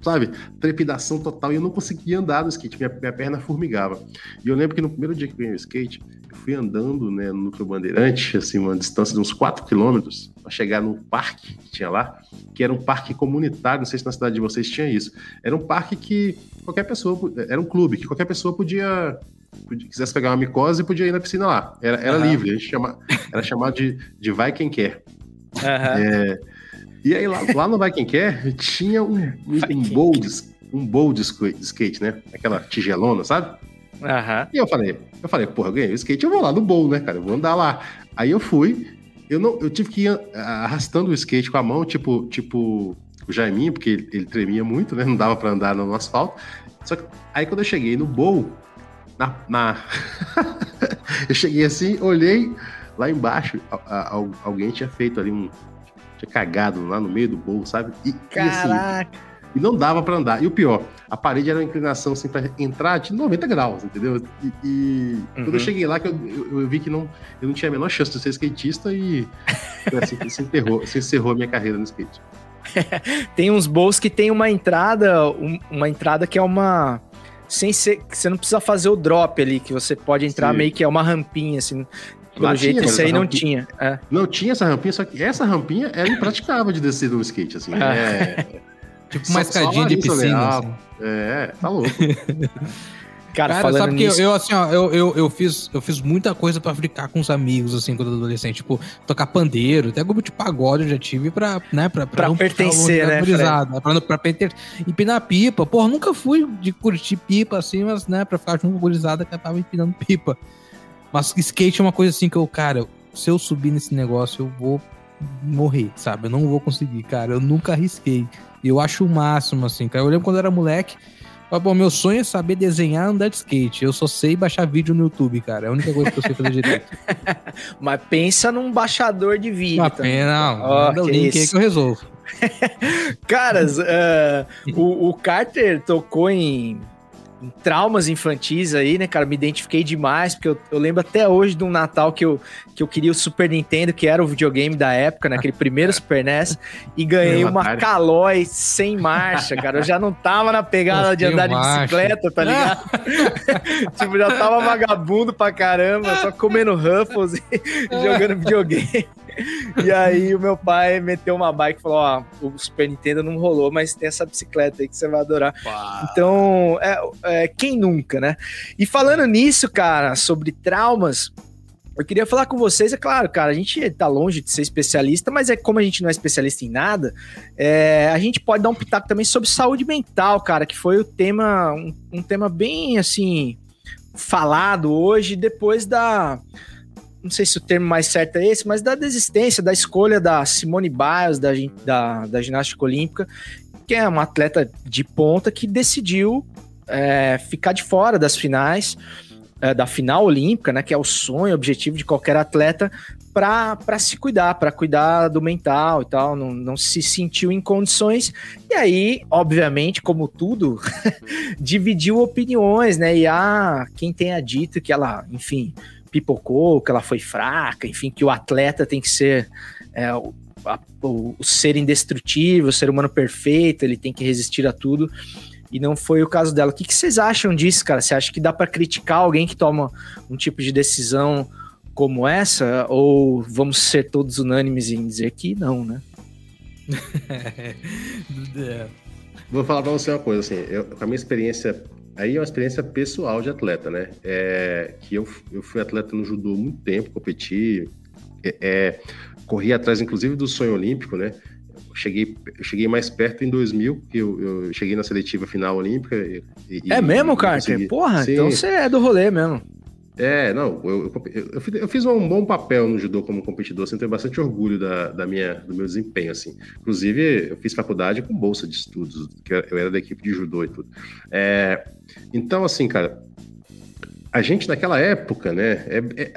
sabe? Trepidação total. E eu não conseguia andar no skate, minha, minha perna formigava. E eu lembro que no primeiro dia que eu ganhei o skate, fui andando né, no Núcleo Bandeirante, assim, uma distância de uns 4 quilômetros, para chegar no parque que tinha lá, que era um parque comunitário, não sei se na cidade de vocês tinha isso. Era um parque que qualquer pessoa, era um clube, que qualquer pessoa podia quisesse pegar uma micose, podia ir na piscina lá. Era, era uhum. livre, a gente chama, era chamado de, de vai quem quer. Uhum. É, E aí lá, lá no Vai Quem Quer tinha um, um, um bowl de, um bowl de skate, né? Aquela tigelona, sabe? Aham. E eu falei, eu falei, porra, eu ganhei o skate, eu vou lá no bowl, né, cara? Eu vou andar lá. Aí eu fui, eu não, eu tive que ir ah, arrastando o skate com a mão, tipo, tipo o Jaiminho, porque ele, ele tremia muito, né? Não dava pra andar no asfalto. Só que aí quando eu cheguei no bowl, na, na... [laughs] eu cheguei assim, olhei lá embaixo, a- a- al- alguém tinha feito ali um tinha cagado lá no meio do bowl, sabe? E, e assim, Caraca. E não dava pra andar. E o pior, a parede era uma inclinação assim pra entrar de 90 graus, entendeu? E, e quando Uhum. eu cheguei lá, que eu, eu- eu vi que não, eu não tinha a menor chance de ser skatista e assim se enterrou, se encerrou a minha carreira no skate. [laughs] Tem uns bowls que tem uma entrada, um- uma entrada que é uma. Sem ser. que Você não precisa fazer o drop ali, que você pode entrar Sim. meio que é uma rampinha, assim. Pelo Lá jeito, tinha, isso aí não rampinha- tinha. É. Não tinha essa rampinha, só que essa rampinha era impraticável de descer no skate, assim. Ah. É, [laughs] Tipo Só- uma só escadinha de Larissa piscina. Assim. é, tá louco. [laughs] Cara, Cara, falando sabe que eu, nisso. eu, assim, ó, eu, eu, eu, fiz, eu fiz muita coisa pra ficar com os amigos, assim, quando eu era adolescente. Tipo, tocar pandeiro, até grupo de pagode eu já tive pra, né, pra, Pra não ficar pertencer, né, gurizada, Pra, não- pra pertencer. Empinar pipa. Porra, nunca fui de curtir pipa, assim, mas, né, pra ficar junto com a gurizada que eu tava empinando pipa. Mas skate é uma coisa assim que eu, cara, se eu subir nesse negócio, eu vou morrer, sabe? Eu não vou conseguir, cara. Eu nunca arrisquei. E eu acho o máximo, assim, cara. Eu lembro quando eu era moleque. Mas, bom, meu sonho é saber desenhar andar de skate. Eu só sei baixar vídeo no YouTube, cara. É a única coisa que eu sei fazer direito. [laughs] Mas pensa num baixador de vídeo. Uma também. pena, não. Ó, Manda o link aí isso. que eu resolvo. [laughs] Caras, eh, o, o Carter tocou em, em traumas infantis aí, né, cara? Me identifiquei demais, porque eu, eu lembro até hoje de um Natal que eu, que eu queria o Super Nintendo, que era o videogame da época, naquele primeiro [laughs] Super NES, e ganhei uma. Calói sem marcha, cara. Eu já não tava na pegada de andar de bicicleta, tá ligado? [laughs] tipo, já tava vagabundo pra caramba, só comendo Ruffles e [laughs] jogando videogame. E aí o meu pai meteu uma bike e falou: Ó, o Super Nintendo não rolou, mas tem essa bicicleta aí que você vai adorar. Então, é, é, quem nunca, né? E falando nisso, cara, sobre traumas. Eu queria falar com vocês, é claro, cara, a gente tá longe de ser especialista, mas é como a gente não é especialista em nada, é, a gente pode dar um pitaco também sobre saúde mental, cara, que foi o tema, um, um tema bem assim falado hoje depois da não sei se o termo mais certo é esse, mas da desistência, da escolha da Simone Biles, da, da, da ginástica olímpica, que é uma atleta de ponta que decidiu é, ficar de fora das finais, é, da final olímpica, né, que é o sonho, o objetivo de qualquer atleta, para se cuidar, para cuidar do mental e tal, não, não se sentiu em condições. E aí, obviamente, como tudo, [laughs] dividiu opiniões, né? E há quem tenha dito que ela, enfim, pipocou, que ela foi fraca, enfim, que o atleta tem que ser é, o, a- o- o ser indestrutível, o ser humano perfeito, ele tem que resistir a tudo. E não foi o caso dela. O que, que vocês acham disso, cara? Você acha que dá para criticar alguém que toma um tipo de decisão como essa? Ou vamos ser todos unânimes em dizer que não, né? [laughs] Vou falar pra você uma coisa, assim, eu, com a minha experiência, aí é uma experiência pessoal de atleta, né? É, que eu, eu fui atleta no judô há muito tempo, competi, é, é, corri atrás, inclusive, do sonho olímpico, né? Eu cheguei, eu cheguei mais perto em 2000, que eu, eu cheguei na seletiva final olímpica. E, e- é mesmo, Carter? Porra, Sim. então você é do rolê mesmo. É, não, eu, eu, eu fiz- um bom papel no judô como competidor, assim, tenho bastante orgulho da, da minha, do meu desempenho, assim. Inclusive, eu fiz faculdade com bolsa de estudos, que eu era da equipe de judô e tudo. É, então, assim, cara, a gente naquela época, né, é- é-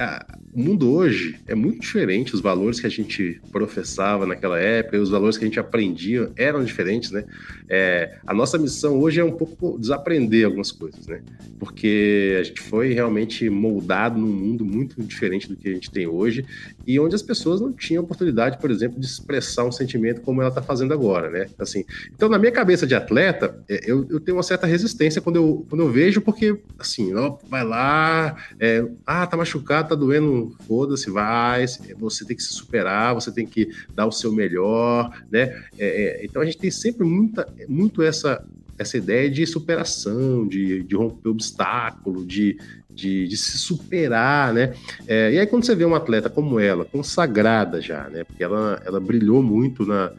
o mundo hoje é muito diferente, os valores que a gente professava naquela época os valores que a gente aprendia eram diferentes, né? É, a nossa missão hoje é um pouco desaprender algumas coisas, né? Porque a gente foi realmente moldado num mundo muito diferente do que a gente tem hoje e onde as pessoas não tinham oportunidade, por exemplo, de expressar um sentimento como ela está fazendo agora, né? Assim, então, na minha cabeça de atleta, é, eu, eu tenho uma certa resistência quando eu, quando eu vejo, porque, assim, ó, vai lá, é, ah, tá machucado, tá doendo, foda-se, vai, você tem que se superar, você tem que dar o seu melhor, né? É, é, então, a gente tem sempre muita, muito essa, essa ideia de superação, de, de romper obstáculo, de, de, de se superar, né? É, e aí, quando você vê uma atleta como ela, consagrada já, né? Porque ela, ela brilhou muito na,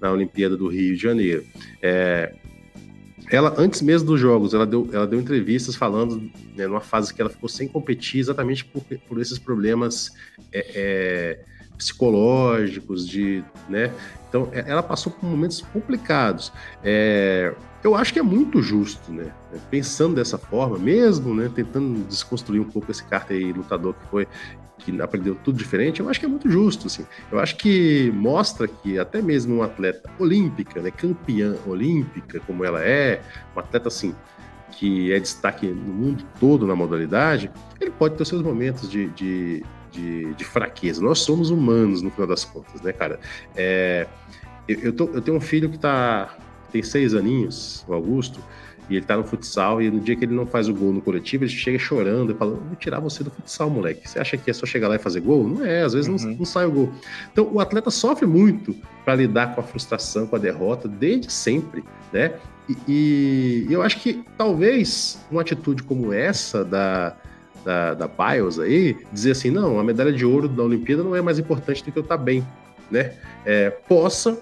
na Olimpíada do Rio de Janeiro. É, ela, antes mesmo dos jogos, ela deu, ela deu entrevistas falando, né, numa fase que ela ficou sem competir exatamente por, por esses problemas é, é, psicológicos, de, né? Então, é, ela passou por momentos complicados. É, eu acho que é muito justo, né? Pensando dessa forma, mesmo, né? Tentando desconstruir um pouco esse aí lutador que foi que aprendeu tudo diferente, eu acho que é muito justo, assim. Eu acho que mostra que até mesmo um atleta olímpica, né, campeã olímpica, como ela é, um atleta assim que é destaque no mundo todo na modalidade, ele pode ter seus momentos de, de, de, de fraqueza. Nós somos humanos no final das contas, né, cara? É, eu, eu, tô, eu tenho um filho que tá tem seis aninhos, o Augusto, e ele tá no futsal, e no dia que ele não faz o gol no coletivo, ele chega chorando e fala: Vou tirar você do futsal, moleque. Você acha que é só chegar lá e fazer gol? Não é, às vezes uhum. não, não, sai o gol. Então o atleta sofre muito para lidar com a frustração, com a derrota, desde sempre, né? E, e eu acho que talvez uma atitude como essa da, da, da Biles aí, dizer assim: não, a medalha de ouro da Olimpíada não é mais importante do que eu estar tá bem, né? É, possa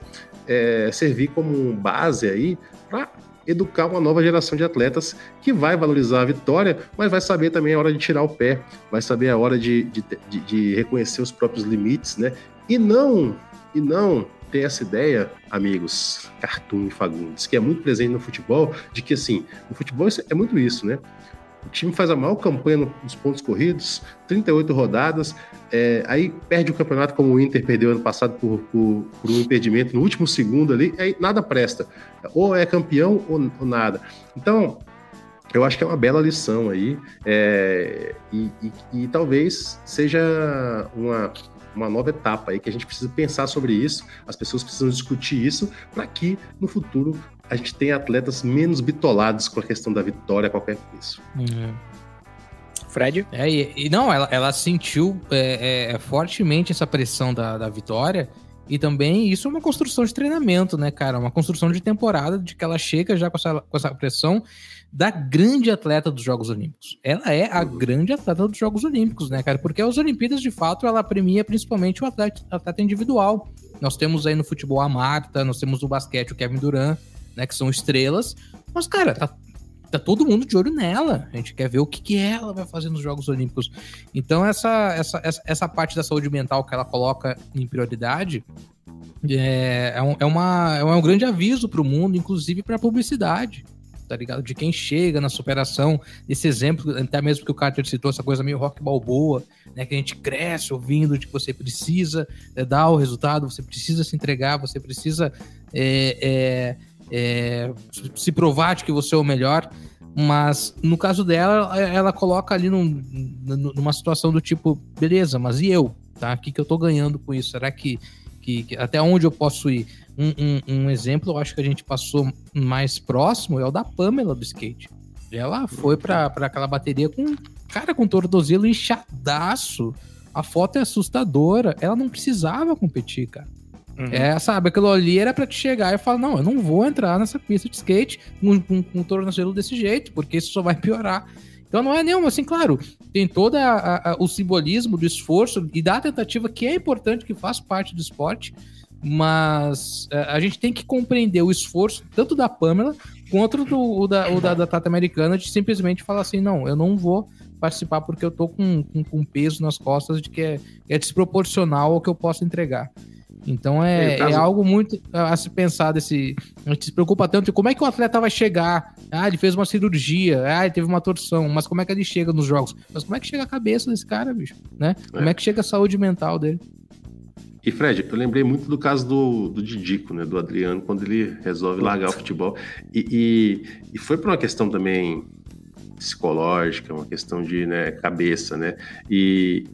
é, servir como base aí para educar uma nova geração de atletas que vai valorizar a vitória, mas vai saber também a hora de tirar o pé, vai saber a hora de, de, de, de reconhecer os próprios limites, né? E não, e não ter essa ideia, amigos, Cartoon e Fagundes, que é muito presente no futebol, de que assim, no futebol é muito isso, né? O time faz a maior campanha nos pontos corridos, 38 rodadas, é, aí perde o campeonato como o Inter perdeu ano passado por, por, por, um impedimento no último segundo ali, aí nada presta. Ou é campeão ou, ou nada. Então, eu acho que é uma bela lição aí, é, e, e, e, talvez seja uma, uma nova etapa aí que a gente precisa pensar sobre isso, as pessoas precisam discutir isso para que no futuro a gente tenha atletas menos bitolados com a questão da vitória a qualquer preço. Uhum. Fred? É, e, e, não, ela, ela sentiu é, é, fortemente essa pressão da, da vitória. E também isso é uma construção de treinamento, né, cara? Uma construção de temporada de que ela chega já com essa, com essa pressão da grande atleta dos Jogos Olímpicos. Ela é a grande atleta dos Jogos Olímpicos, né, cara? Porque as Olimpíadas, de fato, ela premia principalmente o atleta, atleta individual. Nós temos aí no futebol a Marta, nós temos no basquete o Kevin Durant, né? Que são estrelas. Mas, cara, tá, tá todo mundo de olho nela. A gente quer ver o que, que ela vai fazer nos Jogos Olímpicos. Então, essa, essa, essa, essa parte da saúde mental que ela coloca em prioridade é, é, um, é, uma, é um grande aviso para o mundo, inclusive para a publicidade tá ligado? De quem chega na superação, esse exemplo, até mesmo que o Carter citou, essa coisa meio rock balboa, né? Que a gente cresce ouvindo de que você precisa é, dar o resultado, você precisa se entregar, você precisa é, é, é se provar de que você é o melhor. Mas no caso dela, ela coloca ali num, numa situação do tipo, beleza, mas e eu? Tá? O que, que eu tô ganhando com isso? Será que, que, que até onde eu posso ir? Um, um, um, exemplo, eu acho que a gente passou mais próximo é o da Pamela do skate. Ela foi para aquela bateria com, cara, com tornozelo inchadaço. A foto é assustadora. Ela não precisava competir, cara. Uhum. É, sabe, aquilo ali era para te chegar e falar: não, eu não vou entrar nessa pista de skate com, com, com um tornozelo desse jeito, porque isso só vai piorar. Então não é nenhum, assim, claro, tem todo o simbolismo do esforço e da tentativa que é importante, que faz parte do esporte, mas é, a gente tem que compreender o esforço tanto da Pamela quanto do, o da, o da, da Tata Americana de simplesmente falar assim, não, eu não vou participar porque eu tô com, com, com peso nas costas de que é, é desproporcional ao que eu posso entregar. Então é, é algo muito a se pensar desse. A gente se preocupa tanto de como é que o atleta vai chegar. Ah, ele fez uma cirurgia, ah, ele teve uma torção, mas como é que ele chega nos jogos? Mas como é que chega a cabeça desse cara, bicho? Né? Como é, é que chega a saúde mental dele? E Fred, eu lembrei muito do caso do, do Didico, né, do Adriano, quando ele resolve largar o futebol. E, e, e foi por uma questão também psicológica, uma questão de né, cabeça, né? E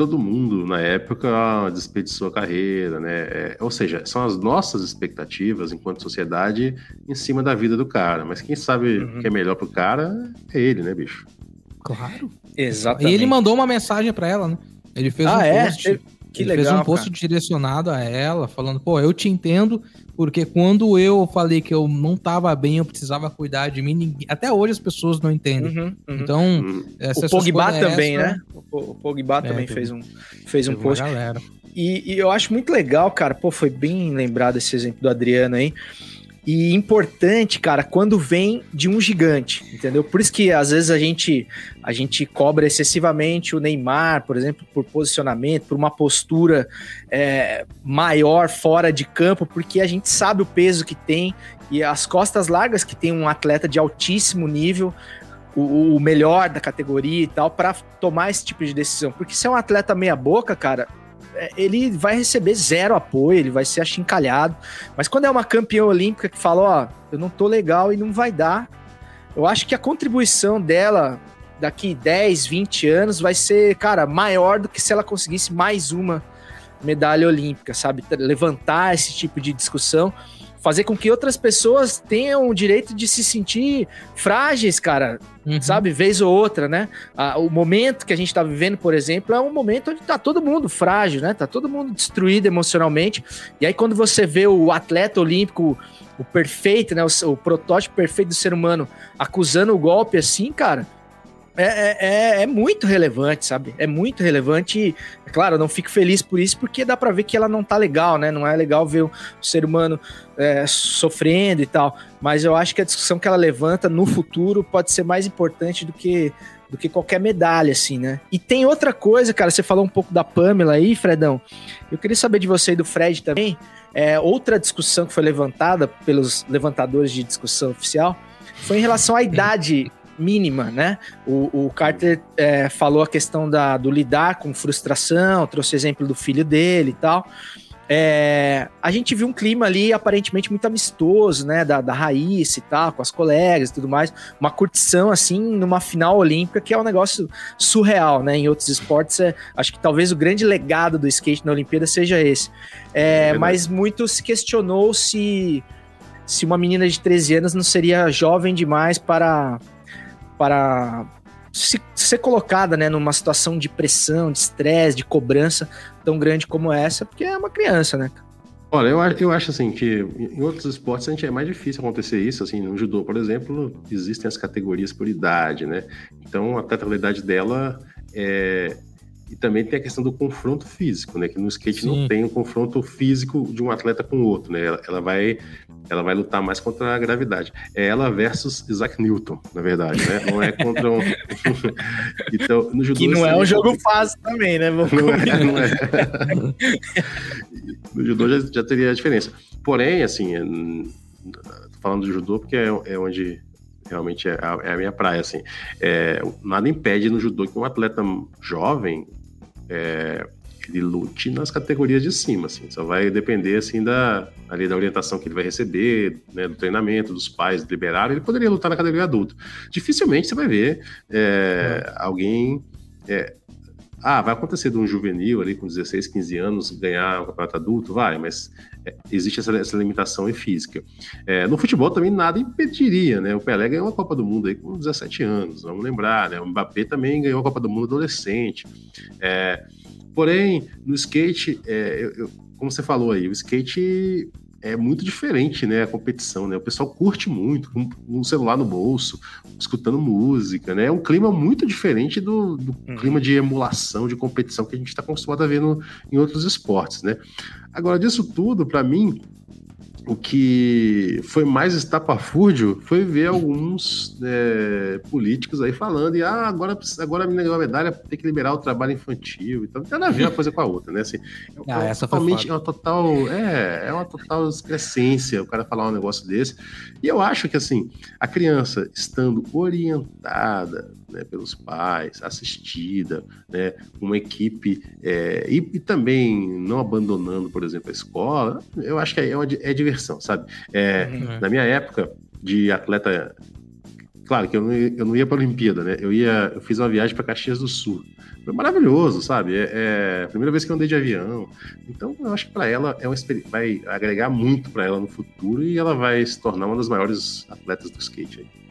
todo mundo na época desperdiçou a carreira, né? É, ou seja, são as nossas expectativas enquanto sociedade em cima da vida do cara. Mas quem sabe o uhum. que é melhor pro cara é ele, né, bicho? Claro. Exatamente. E ele mandou uma mensagem para ela, né? Ele fez ah, um é? post. Que ele legal, fez um post cara. direcionado a ela, falando, pô, eu te entendo, porque quando eu falei que eu não tava bem, eu precisava cuidar de mim, ninguém... até hoje as pessoas não entendem. Uhum, uhum. Então, uhum. o Pogba também, né? O, Pogba é, também fez um, fez um post. E, e, eu acho muito legal, cara. Pô, foi bem lembrado esse exemplo do Adriano aí. E importante, cara, quando vem de um gigante, entendeu? Por isso que às vezes a gente a gente cobra excessivamente o Neymar, por exemplo, por posicionamento, por uma postura é, maior fora de campo, porque a gente sabe o peso que tem e as costas largas que tem um atleta de altíssimo nível, o, o melhor da categoria e tal, para tomar esse tipo de decisão. Porque se é um atleta meia boca, cara, ele vai receber zero apoio, ele vai ser achincalhado. Mas quando é uma campeã olímpica que fala, ó, eu não tô legal e não vai dar, eu acho que a contribuição dela daqui 10, 20 anos vai ser, cara, maior do que se ela conseguisse mais uma medalha olímpica, sabe? Levantar esse tipo de discussão fazer com que outras pessoas tenham o direito de se sentir frágeis, cara, uhum. sabe? Vez ou outra, né? Ah, o momento que a gente tá vivendo, por exemplo, é um momento onde tá todo mundo frágil, né? Tá todo mundo destruído emocionalmente. E aí, quando você vê o atleta olímpico, o perfeito, né? O, o protótipo perfeito do ser humano acusando o golpe assim, cara é, é, é, é, muito relevante, sabe? É muito relevante. É claro, eu não fico feliz por isso, porque dá para ver que ela não tá legal, né? Não é legal ver o ser humano é, sofrendo e tal. Mas eu acho que a discussão que ela levanta no futuro pode ser mais importante do que do que qualquer medalha, assim, né? E tem outra coisa, cara, você falou um pouco da Pamela aí, Fredão. Eu queria saber de você e do Fred também. É, outra discussão que foi levantada pelos levantadores de discussão oficial foi em relação à idade mínima, né? O, o Carter é, falou a questão da, do lidar com frustração, trouxe exemplo do filho dele e tal. É, a gente viu um clima ali aparentemente muito amistoso, né? Da, da raiz e tal, com as colegas e tudo mais. Uma curtição, assim, numa final olímpica, que é um negócio surreal, né? Em outros esportes, é, acho que talvez o grande legado do skate na Olimpíada seja esse. É, é mas muito se questionou se, se uma menina de 13 anos não seria jovem demais para para se, ser colocada né, numa situação de pressão, de estresse, de cobrança tão grande como essa, porque é uma criança, né? Olha, eu, eu acho assim que em outros esportes a gente é mais difícil acontecer isso. Assim, no judô, por exemplo, existem as categorias por idade, né? Então a categoria dela é, e também tem a questão do confronto físico, né? Que no skate Sim. não tem um confronto físico de um atleta com o outro, né? Ela, ela, vai, ela vai lutar mais contra a gravidade. É ela versus Isaac Newton, na verdade, né? Não é contra um. [laughs] então, no judô. Que não é um jogo fácil também, né? Não é, não é. [laughs] no judô já, já teria a diferença. Porém, assim, é, falando de judô porque é, é onde realmente é a, é a, minha praia, assim. É, nada impede no judô que um atleta jovem é, ele lute nas categorias de cima, assim. Só vai depender, assim, da, ali, da orientação que ele vai receber, né, do treinamento, dos pais liberarem. Ele poderia lutar na categoria adulto. Dificilmente você vai ver é, é. alguém... É, ah, vai acontecer de um juvenil ali com 16, 15 anos ganhar um campeonato adulto? Vai, mas é, existe essa, essa, limitação física. É, no futebol também nada impediria, né? O Pelé ganhou a Copa do Mundo aí com 17 anos, vamos lembrar, né? O Mbappé também ganhou a Copa do Mundo adolescente. É, Porém, no skate, é, eu, eu, como você falou aí, o skate é muito diferente, né? A competição, né? O pessoal curte muito, com um celular no bolso, escutando música, né? É um clima muito diferente do, do uhum. clima de emulação, de competição que a gente está acostumado a ver no, em outros esportes, né? Agora, disso tudo, para mim, o que foi mais estapafúrdio foi ver alguns é, políticos aí falando e ah, agora, agora a menina ganhou a medalha, tem que liberar o trabalho infantil. Então, tem nada a ver uma coisa com a outra, né? Assim, ah, é, totalmente, é uma total. É, é uma total excrescência o cara falar um negócio desse. E eu acho que assim, a criança estando orientada, né, pelos pais, assistida, né, uma equipe é, e, e, também não abandonando, por exemplo, a escola, eu acho que é, uma, é diversão, sabe? É, uhum. Na minha época de atleta, claro que eu não, eu não ia para a Olimpíada, né? Eu ia, eu fiz uma viagem para Caxias do Sul. Foi maravilhoso, sabe? É, é, a primeira vez que eu andei de avião. Então, eu acho que para ela é uma vai agregar muito para ela no futuro e ela vai se tornar uma das maiores atletas do skate aí.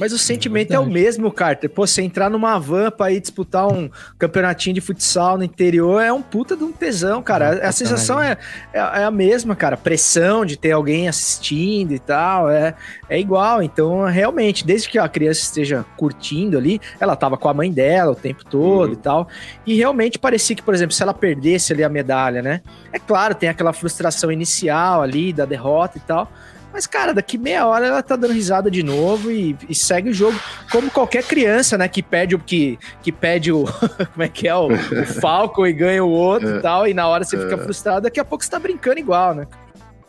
Mas o sentimento é, é, o mesmo, Carter. Pô, você entrar numa van pra ir disputar um campeonatinho de futsal no interior é um puta de um tesão, cara. A, a sensação é, é, é, a mesma, cara. Pressão de ter alguém assistindo e tal, é, é igual. Então, realmente, desde que a criança esteja curtindo ali, ela tava com a mãe dela o tempo todo uhum. e tal. E realmente parecia que, por exemplo, se ela perdesse ali a medalha, né? É claro, tem aquela frustração inicial ali da derrota e tal. Mas, cara, daqui meia hora ela tá dando risada de novo e, e segue o jogo. Como qualquer criança, né? Que perde o que, que pede o. [laughs] como é que é? O, o [laughs] Falcon e ganha o outro e é. tal. E na hora você fica é. frustrado, daqui a pouco você tá brincando igual, né?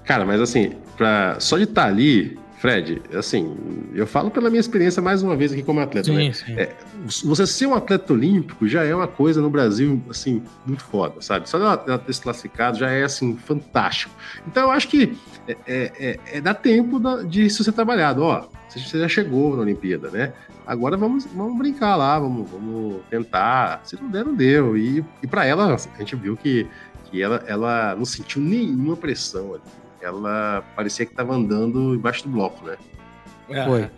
Cara, mas assim, pra, só de estar tá ali, Fred, assim, eu falo pela minha experiência mais uma vez aqui como atleta, sim, né? Sim. É, você ser um atleta olímpico já é uma coisa no Brasil, assim, muito foda, sabe? Só ela ter se classificado já é, assim, fantástico. Então eu acho que é, é, é, é dá tempo de isso ser trabalhado. Ó, você já chegou na Olimpíada, né? Agora vamos, vamos brincar lá, vamos, vamos tentar. Se não der, não deu. E, e para ela, a gente viu que, que ela, ela não sentiu nenhuma pressão ali ela parecia que estava andando embaixo do bloco, né? É. Foi.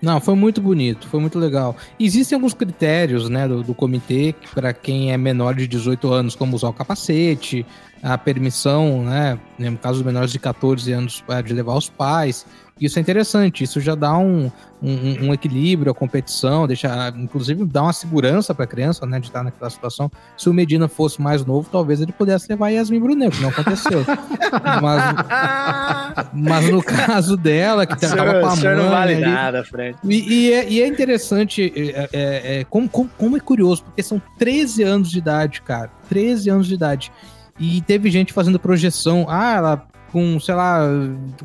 Não, foi muito bonito, foi muito legal. Existem alguns critérios, né, do, do comitê para quem é menor de 18 anos, como usar o capacete, a permissão, né, no caso dos menores de 14 anos, de levar os pais. Isso é interessante, isso já dá um, um, um equilíbrio, a competição, deixa, inclusive dá uma segurança para a criança, né, de estar naquela situação. Se o Medina fosse mais novo, talvez ele pudesse levar Yasmin Brunet, que não aconteceu. [laughs] mas, mas no caso dela, que estava com a mãe... não vale ali, nada, Fred. E, e, é, e é, interessante, é, é, é, como, como, como é curioso, porque são 13 anos de idade, cara, 13 anos de idade. E teve gente fazendo projeção. Ah, ela com, sei lá,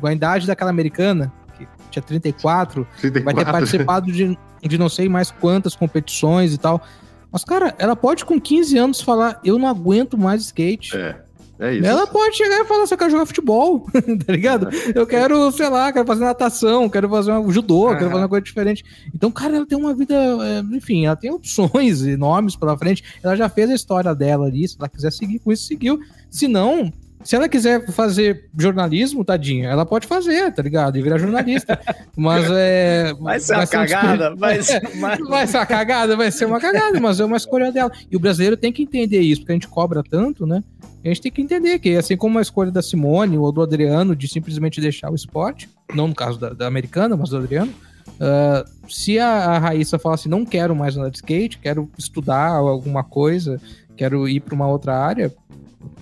com a idade daquela americana, que tinha 34, 34. vai ter participado de, de não sei mais quantas competições e tal. Mas, cara, ela pode com 15 anos falar: eu não aguento mais skate. É. É isso. Ela pode chegar e falar eu quero jogar futebol, [laughs] tá ligado? Eu quero, sei lá, quero fazer natação, quero fazer um judô, quero fazer uma coisa diferente. Então, cara, ela tem uma vida, é, enfim, ela tem opções [laughs] enormes pela frente. Ela já fez a história dela ali, se ela quiser seguir com isso, seguiu. Se não, se ela quiser fazer jornalismo, tadinha, ela pode fazer, tá ligado? E virar jornalista. [laughs] Mas é. Vai ser uma cagada, vai ser, [laughs] vai ser uma cagada, vai ser uma cagada, mas é uma escolha dela. E o brasileiro tem que entender isso, porque a gente cobra tanto, né? A gente tem que entender que, assim como a escolha da Simone ou do Adriano de simplesmente deixar o esporte, não no caso da, da americana, mas do Adriano, uh, se a, a Raíssa falar assim, não quero mais andar de skate, quero estudar alguma coisa, quero ir para uma outra área,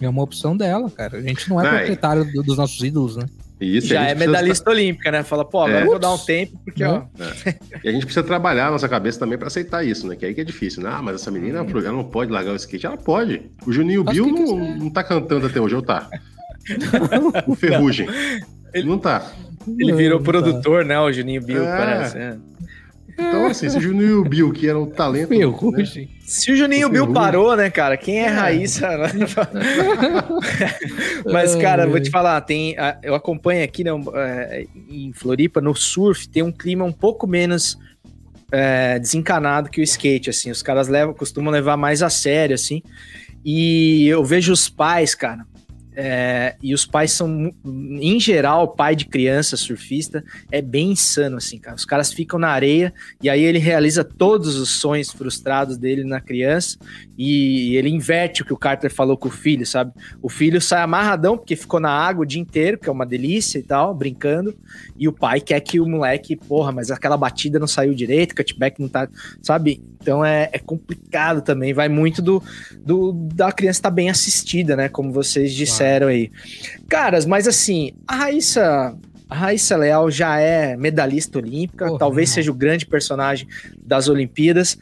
é uma opção dela, cara. A gente não é não, proprietário do, dos nossos ídolos, né? Isso, Já é medalhista olímpica, né? Fala, pô, agora é. eu vou dar um tempo, porque, ó. É. E a gente precisa trabalhar a nossa cabeça também para aceitar isso, né? Que aí que é difícil, né? Ah, mas essa menina, ela não pode largar o skate. Ela pode. O Juninho Bill não, não tá cantando até hoje, ou tá? [laughs] o Ferrugem. Ele, não tá. Ele virou não, produtor, tá. né? O Juninho Bill, é. parece. É. Então, assim, se o Juninho Bill, que era um talento. Meu, né? Se o Juninho o Bill parou, né, cara? Quem é, é. Raíssa? [laughs] Mas, cara, vou te falar, tem. Eu acompanho aqui né, é, em Floripa, no surf, tem um clima um pouco menos é, desencanado que o skate, assim. Os caras levam, costumam levar mais a sério, assim. E eu vejo os pais, cara, é, e os pais são, em geral, pai de criança surfista é bem insano, assim, cara. Os caras ficam na areia e aí ele realiza todos os sonhos frustrados dele na criança e ele inverte o que o Carter falou com o filho, sabe? O filho sai amarradão porque ficou na água o dia inteiro, que é uma delícia e tal, brincando, e o pai quer que o moleque, porra, mas aquela batida não saiu direito, cutback não tá, sabe? Então é, é complicado também, vai muito do, do da criança estar tá bem assistida, né? Como vocês disseram aí. Caras, mas assim, a Raíssa, a Raíssa Leal já é medalhista olímpica, Porra, talvez não. seja o grande personagem das Olimpíadas.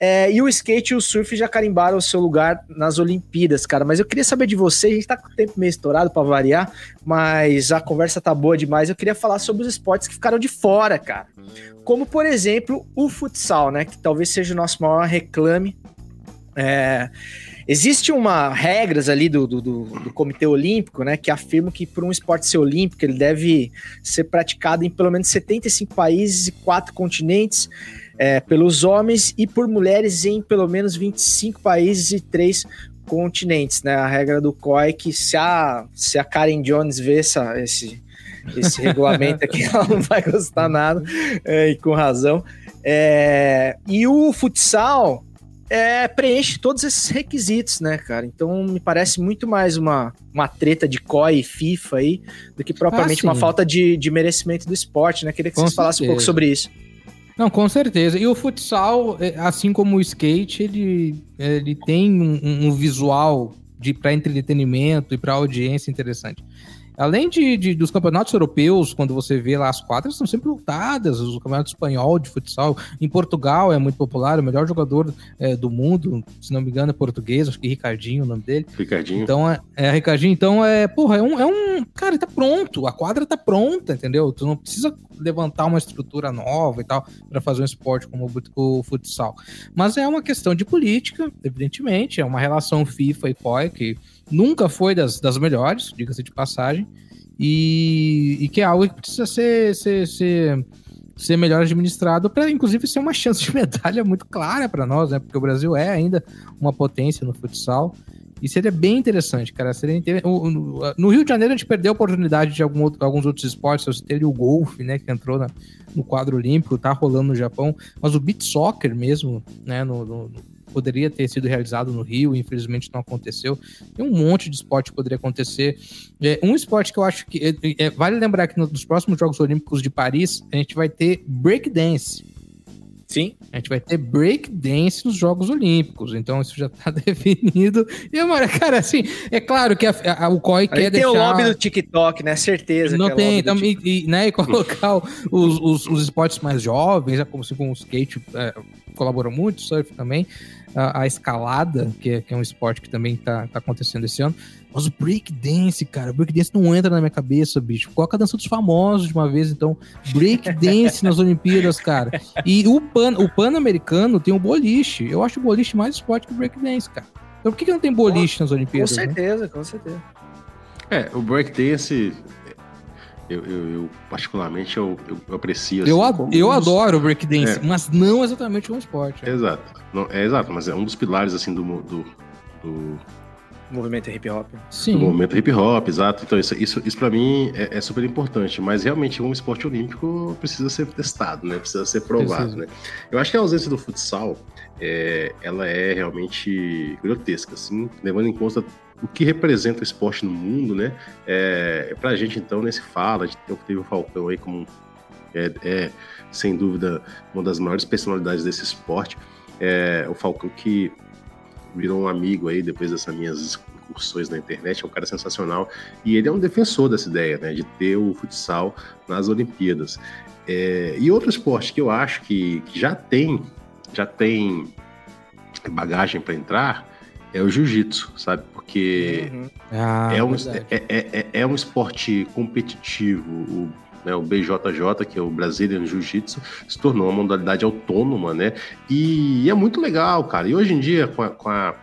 É, e o skate e o surf já carimbaram o seu lugar nas Olimpíadas, cara. Mas eu queria saber de você, a gente tá com o tempo meio estourado para variar, mas a conversa tá boa demais. Eu queria falar sobre os esportes que ficaram de fora, cara. Como, por exemplo, o futsal, né? Que talvez seja o nosso maior reclame. É, Existe uma regras ali do, do, do, Comitê Olímpico, né, que afirmam que para um esporte ser olímpico ele deve ser praticado em pelo menos 75 países e quatro continentes é, pelos homens e por mulheres em pelo menos 25 países e três continentes, né? A regra do COI que se a, se a Karen Jones vê essa, esse, esse [laughs] regulamento aqui, ela não vai gostar nada, é, e com razão. É, e o futsal é, preenche todos esses requisitos, né, cara? Então me parece muito mais uma, uma treta de COI e FIFA aí do que propriamente Ah, uma falta de, de merecimento do esporte, né? Queria que Com vocês falassem um pouco sobre isso. Não, com certeza. E o futsal, é, assim como o skate, ele, ele tem um, um- visual de para entretenimento e para audiência interessante. Além de, de- dos campeonatos europeus, quando você vê lá as quadras, são sempre lotadas. O campeonato espanhol de futsal em Portugal é muito popular. O melhor jogador é, do mundo, se não me engano, é português, acho que Ricardinho é o nome dele. Ricardinho. Então é, é Ricardinho, então é, porra, é um, é um, cara, tá pronto, a quadra tá pronta, entendeu? Tu não precisa levantar uma estrutura nova e tal pra fazer um esporte como o futsal. Mas é uma questão de política, evidentemente, é uma relação FIFA e COI que nunca foi das, das melhores, diga-se de passagem, e, e que é algo que precisa ser, ser, ser, ser melhor administrado para, inclusive, ser uma [laughs] chance de medalha muito clara para nós, né? Porque o Brasil é ainda uma potência no futsal. E seria bem interessante, cara. Seria inter... no Rio de Janeiro a gente perdeu a oportunidade de algum outro- alguns outros esportes. Você teve o golfe, né? Que entrou na- no quadro olímpico, tá rolando no Japão. Mas o beat soccer mesmo, né? no- no- poderia ter sido realizado no Rio, infelizmente não aconteceu. Tem um monte de esporte que poderia acontecer. É, um esporte que eu acho que. é- é- vale lembrar que no- nos próximos Jogos Olímpicos de Paris, a gente vai ter breakdance. Sim. A gente vai ter breakdance nos Jogos Olímpicos, então isso já tá [laughs] definido. E, mano, cara, assim, é claro que a- a- o COI Aí quer tem deixar... o lobby do TikTok, né? Certeza. Não é tem, lobby do também, e, né, e colocar os, os, os esportes mais jovens, né, como assim, com o skate é, colabora muito, surf também, a, a escalada, que é, que é um esporte que também tá, tá acontecendo esse ano, mas o breakdance, cara, o breakdance não entra na minha cabeça, bicho, coloca a dança dos famosos de uma vez, então, breakdance nas [laughs] Olimpíadas, cara, e o pan, o pan-americano tem o boliche, eu acho o boliche mais esporte que o breakdance, cara. Então por que, que não tem boliche nas Com Olimpíadas, né? certeza, com certeza. É, o breakdance, eu, eu, eu particularmente eu, eu, eu aprecio. Eu, assim, como eu um dos- adoro o breakdance, É. mas não exatamente um esporte. Exato. Não, é exato, mas é um dos pilares assim do, do, do, Movimento hip hop. do Sim. movimento hip hop, exato. Então isso, isso, isso para mim é, é super importante. Mas realmente um esporte olímpico precisa ser testado, né? Precisa ser provado, Precisa. né? Eu acho que a ausência do futsal, é, ela é realmente grotesca, assim, levando em conta o que representa o esporte no mundo, né? É, pra gente, então, nesse fala, a gente teve o Falcão aí como é, é, sem dúvida, uma das maiores personalidades desse esporte. É, o Falcão que virou um amigo aí depois dessas minhas incursões na internet, é um cara sensacional. E ele é um defensor dessa ideia, né? De ter o futsal nas Olimpíadas. É, e outro esporte que eu acho que, que já tem, já tem bagagem para entrar é o jiu-jitsu, sabe? Porque Uhum. Ah, é, um, é, é, é- é um esporte competitivo. O, né, o BJJ, que é o Brazilian Jiu-Jitsu, se tornou uma modalidade autônoma, né? E, é muito legal, cara. E hoje em dia, com a, com a,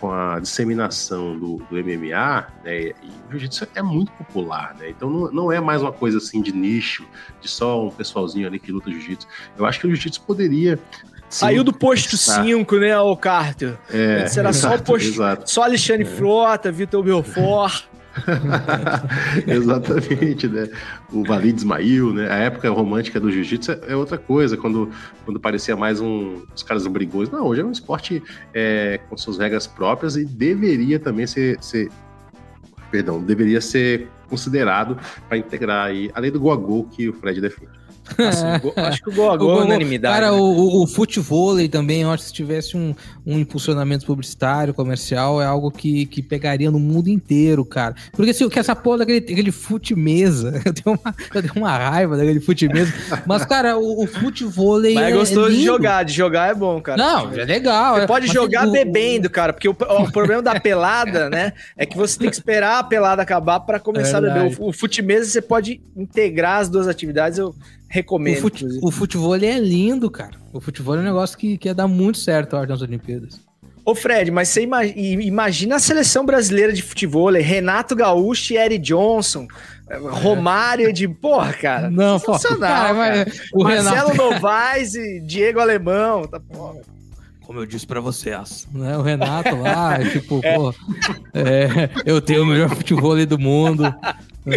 com a disseminação do, do MMA, né, e o Jiu-Jitsu é muito popular, né? Então não, não é mais uma coisa assim de nicho, de só um pessoalzinho ali que luta Jiu-Jitsu. Eu acho que o Jiu-Jitsu poderia. Saiu do posto estar- 5, né, o Carter? É, Antes era só o [laughs] posto- Exato. Só Alexandre Frota, Vitor Belfort. [laughs] Exatamente, né? O Valide Ismail, né? A época romântica do jiu-jitsu é outra coisa, quando, quando parecia mais um, os caras brigões. Não, hoje é um esporte é, com suas regras próprias e deveria também ser, ser perdão, deveria ser considerado para integrar aí, além do Goagol que o Fred defende. Go- acho que [laughs] o Gol O a Gol é Gol- unanimidade. Cara, né? o, o, futevôlei também, eu acho que se tivesse um, um impulsionamento publicitário, comercial, é algo que, que pegaria no mundo inteiro, cara. Porque se que essa porra daquele aquele fute mesa, [laughs] eu tenho, uma, eu tenho uma raiva daquele fute mesa. Mas, cara, o, o futevôlei Mas é é gostoso de lindo. jogar, de jogar é bom, cara. Não, é legal. Você é- pode jogar o- bebendo, cara, porque o, o [laughs] problema da pelada, né, é que você tem que esperar a pelada acabar pra começar a beber. Verdade. O, o fute-mesa você pode integrar as duas atividades, eu O, recomendo. fute, inclusive. o futevôlei é lindo, cara. O futevôlei é um negócio que, que ia dar muito certo, eu acho, nas Olimpíadas. Ô Fred, mas você imagina a seleção brasileira de futebol, Renato Gaúcho e Eric Johnson, eh, Romário de... Porra, cara, Não, sensacional, cara, cara. o Marcelo Renato, Novaes e Diego Alemão, tá porra. como eu disse pra vocês, né? O Renato lá, [laughs] tipo, pô, é, eu tenho o melhor futebol do mundo. [laughs] Eu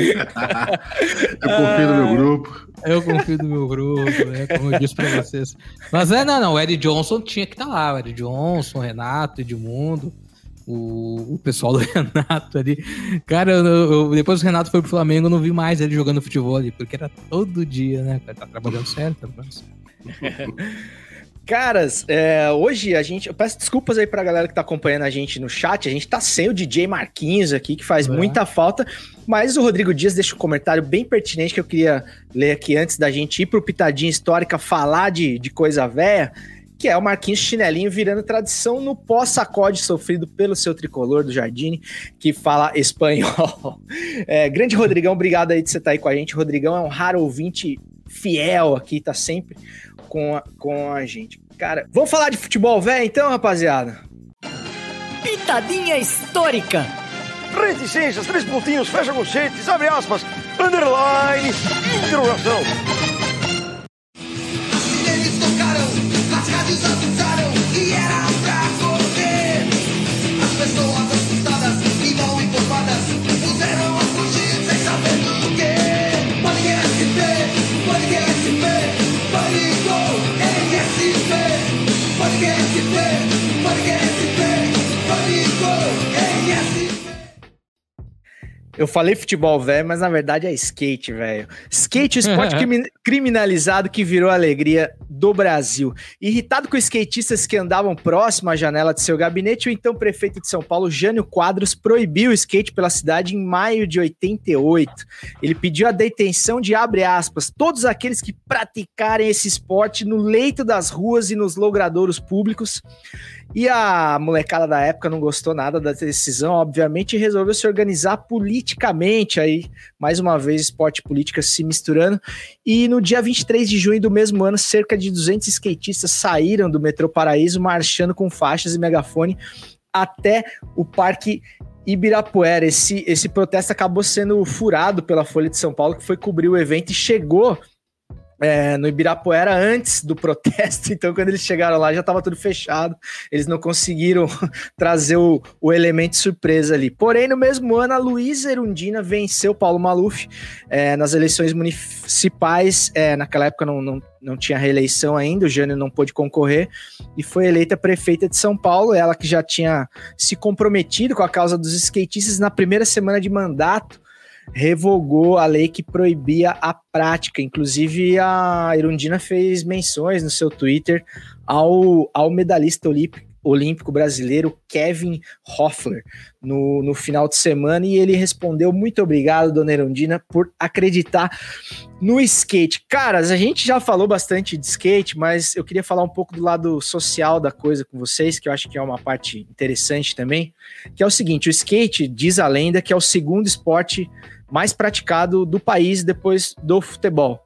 confio no meu grupo. Eu confio no meu grupo, né? Como eu disse pra vocês. Mas é, não, não. O Ed Johnson tinha que estar tá lá. O Ed Johnson, Renato, Edmundo. O, o pessoal do [laughs] Renato ali. Cara, eu, eu, depois que o Renato foi pro Flamengo, eu não vi mais ele jogando futebol ali, porque era todo dia, né? Tá trabalhando certo, tá trabalhando certo. Caras, é, hoje a gente. Eu peço desculpas aí pra galera que tá acompanhando a gente no chat. A gente tá sem o DJ Marquinhos aqui, que faz é. muita falta. Mas o Rodrigo Dias deixa um comentário bem pertinente que eu queria ler aqui antes da gente ir pro Pitadinha Histórica falar de, de coisa velha. Que é o Marquinhos Chinelinho virando tradição no pós-sacode sofrido pelo seu tricolor do Jardine, que fala espanhol. [laughs] É, grande Rodrigão, obrigado aí de você estar tá aí com a gente. Rodrigão é um raro ouvinte fiel aqui, tá sempre com a, com a gente. Cara, vamos falar de futebol velho então, rapaziada? Pitadinha histórica. Reticências, três pontinhos, fecha conchetes, abre aspas, underline, interrogação. Eles tocaram, as rádios avisaram e era Eu falei futebol velho, mas na verdade é skate, velho. Skate, o esporte [laughs] criminalizado que virou a alegria do Brasil. Irritado com skatistas que andavam próximo à janela de seu gabinete, o então prefeito de São Paulo, Jânio Quadros, proibiu o skate pela cidade em maio de 88. Ele pediu a detenção de, abre aspas, todos aqueles que praticarem esse esporte no leito das ruas e nos logradouros públicos. E a molecada da época não gostou nada da decisão, obviamente, e resolveu se organizar politicamente. Aí, mais uma vez, esporte e política se misturando. E no dia 23 de junho do mesmo ano, cerca de 200 skatistas saíram do metrô Paraíso marchando com faixas e megafone até o Parque Ibirapuera. Esse, esse protesto acabou sendo furado pela Folha de São Paulo, que foi cobrir o evento e chegou é, no Ibirapuera antes do protesto, [laughs] então quando eles chegaram lá já estava tudo fechado, eles não conseguiram [laughs] trazer o, o elemento surpresa ali. Porém, no mesmo ano, a Luísa Erundina venceu Paulo Maluf é, nas eleições municipais, é, naquela época não, não, não tinha reeleição ainda, o Jânio não pôde concorrer, e foi eleita prefeita de São Paulo, ela que já tinha se comprometido com a causa dos skatistas na primeira semana de mandato, revogou a lei que proibia a prática. Inclusive, a Irundina fez menções no seu Twitter ao, ao medalhista olímpico, olímpico brasileiro Kevin Hoffler no, no final de semana e ele respondeu muito obrigado, dona Irundina, por acreditar no skate. Caras, a gente já falou bastante de skate, mas eu queria falar um pouco do lado social da coisa com vocês, que eu acho que é uma parte interessante também, que é o seguinte, o skate, diz a lenda, que é o segundo esporte mais praticado do país depois do futebol.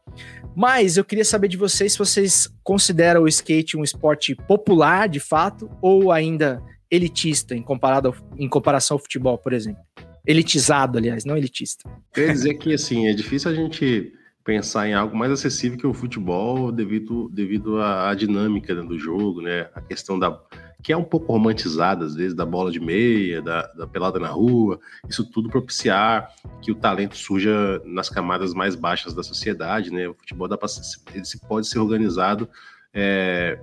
Mas eu queria saber de vocês se vocês consideram o skate um esporte popular, de fato, ou ainda elitista em, comparado ao, em comparação ao futebol, por exemplo. Elitizado, aliás, não elitista. Quer dizer que, assim, é difícil a gente pensar em algo mais acessível que o futebol devido, devido à, à dinâmica do jogo, né? A questão da, que é um pouco romantizada, às vezes, da bola de meia, da, da, pelada na rua, isso tudo propiciar que o talento surja nas camadas mais baixas da sociedade, né? O futebol dá pra, ele pode ser organizado é,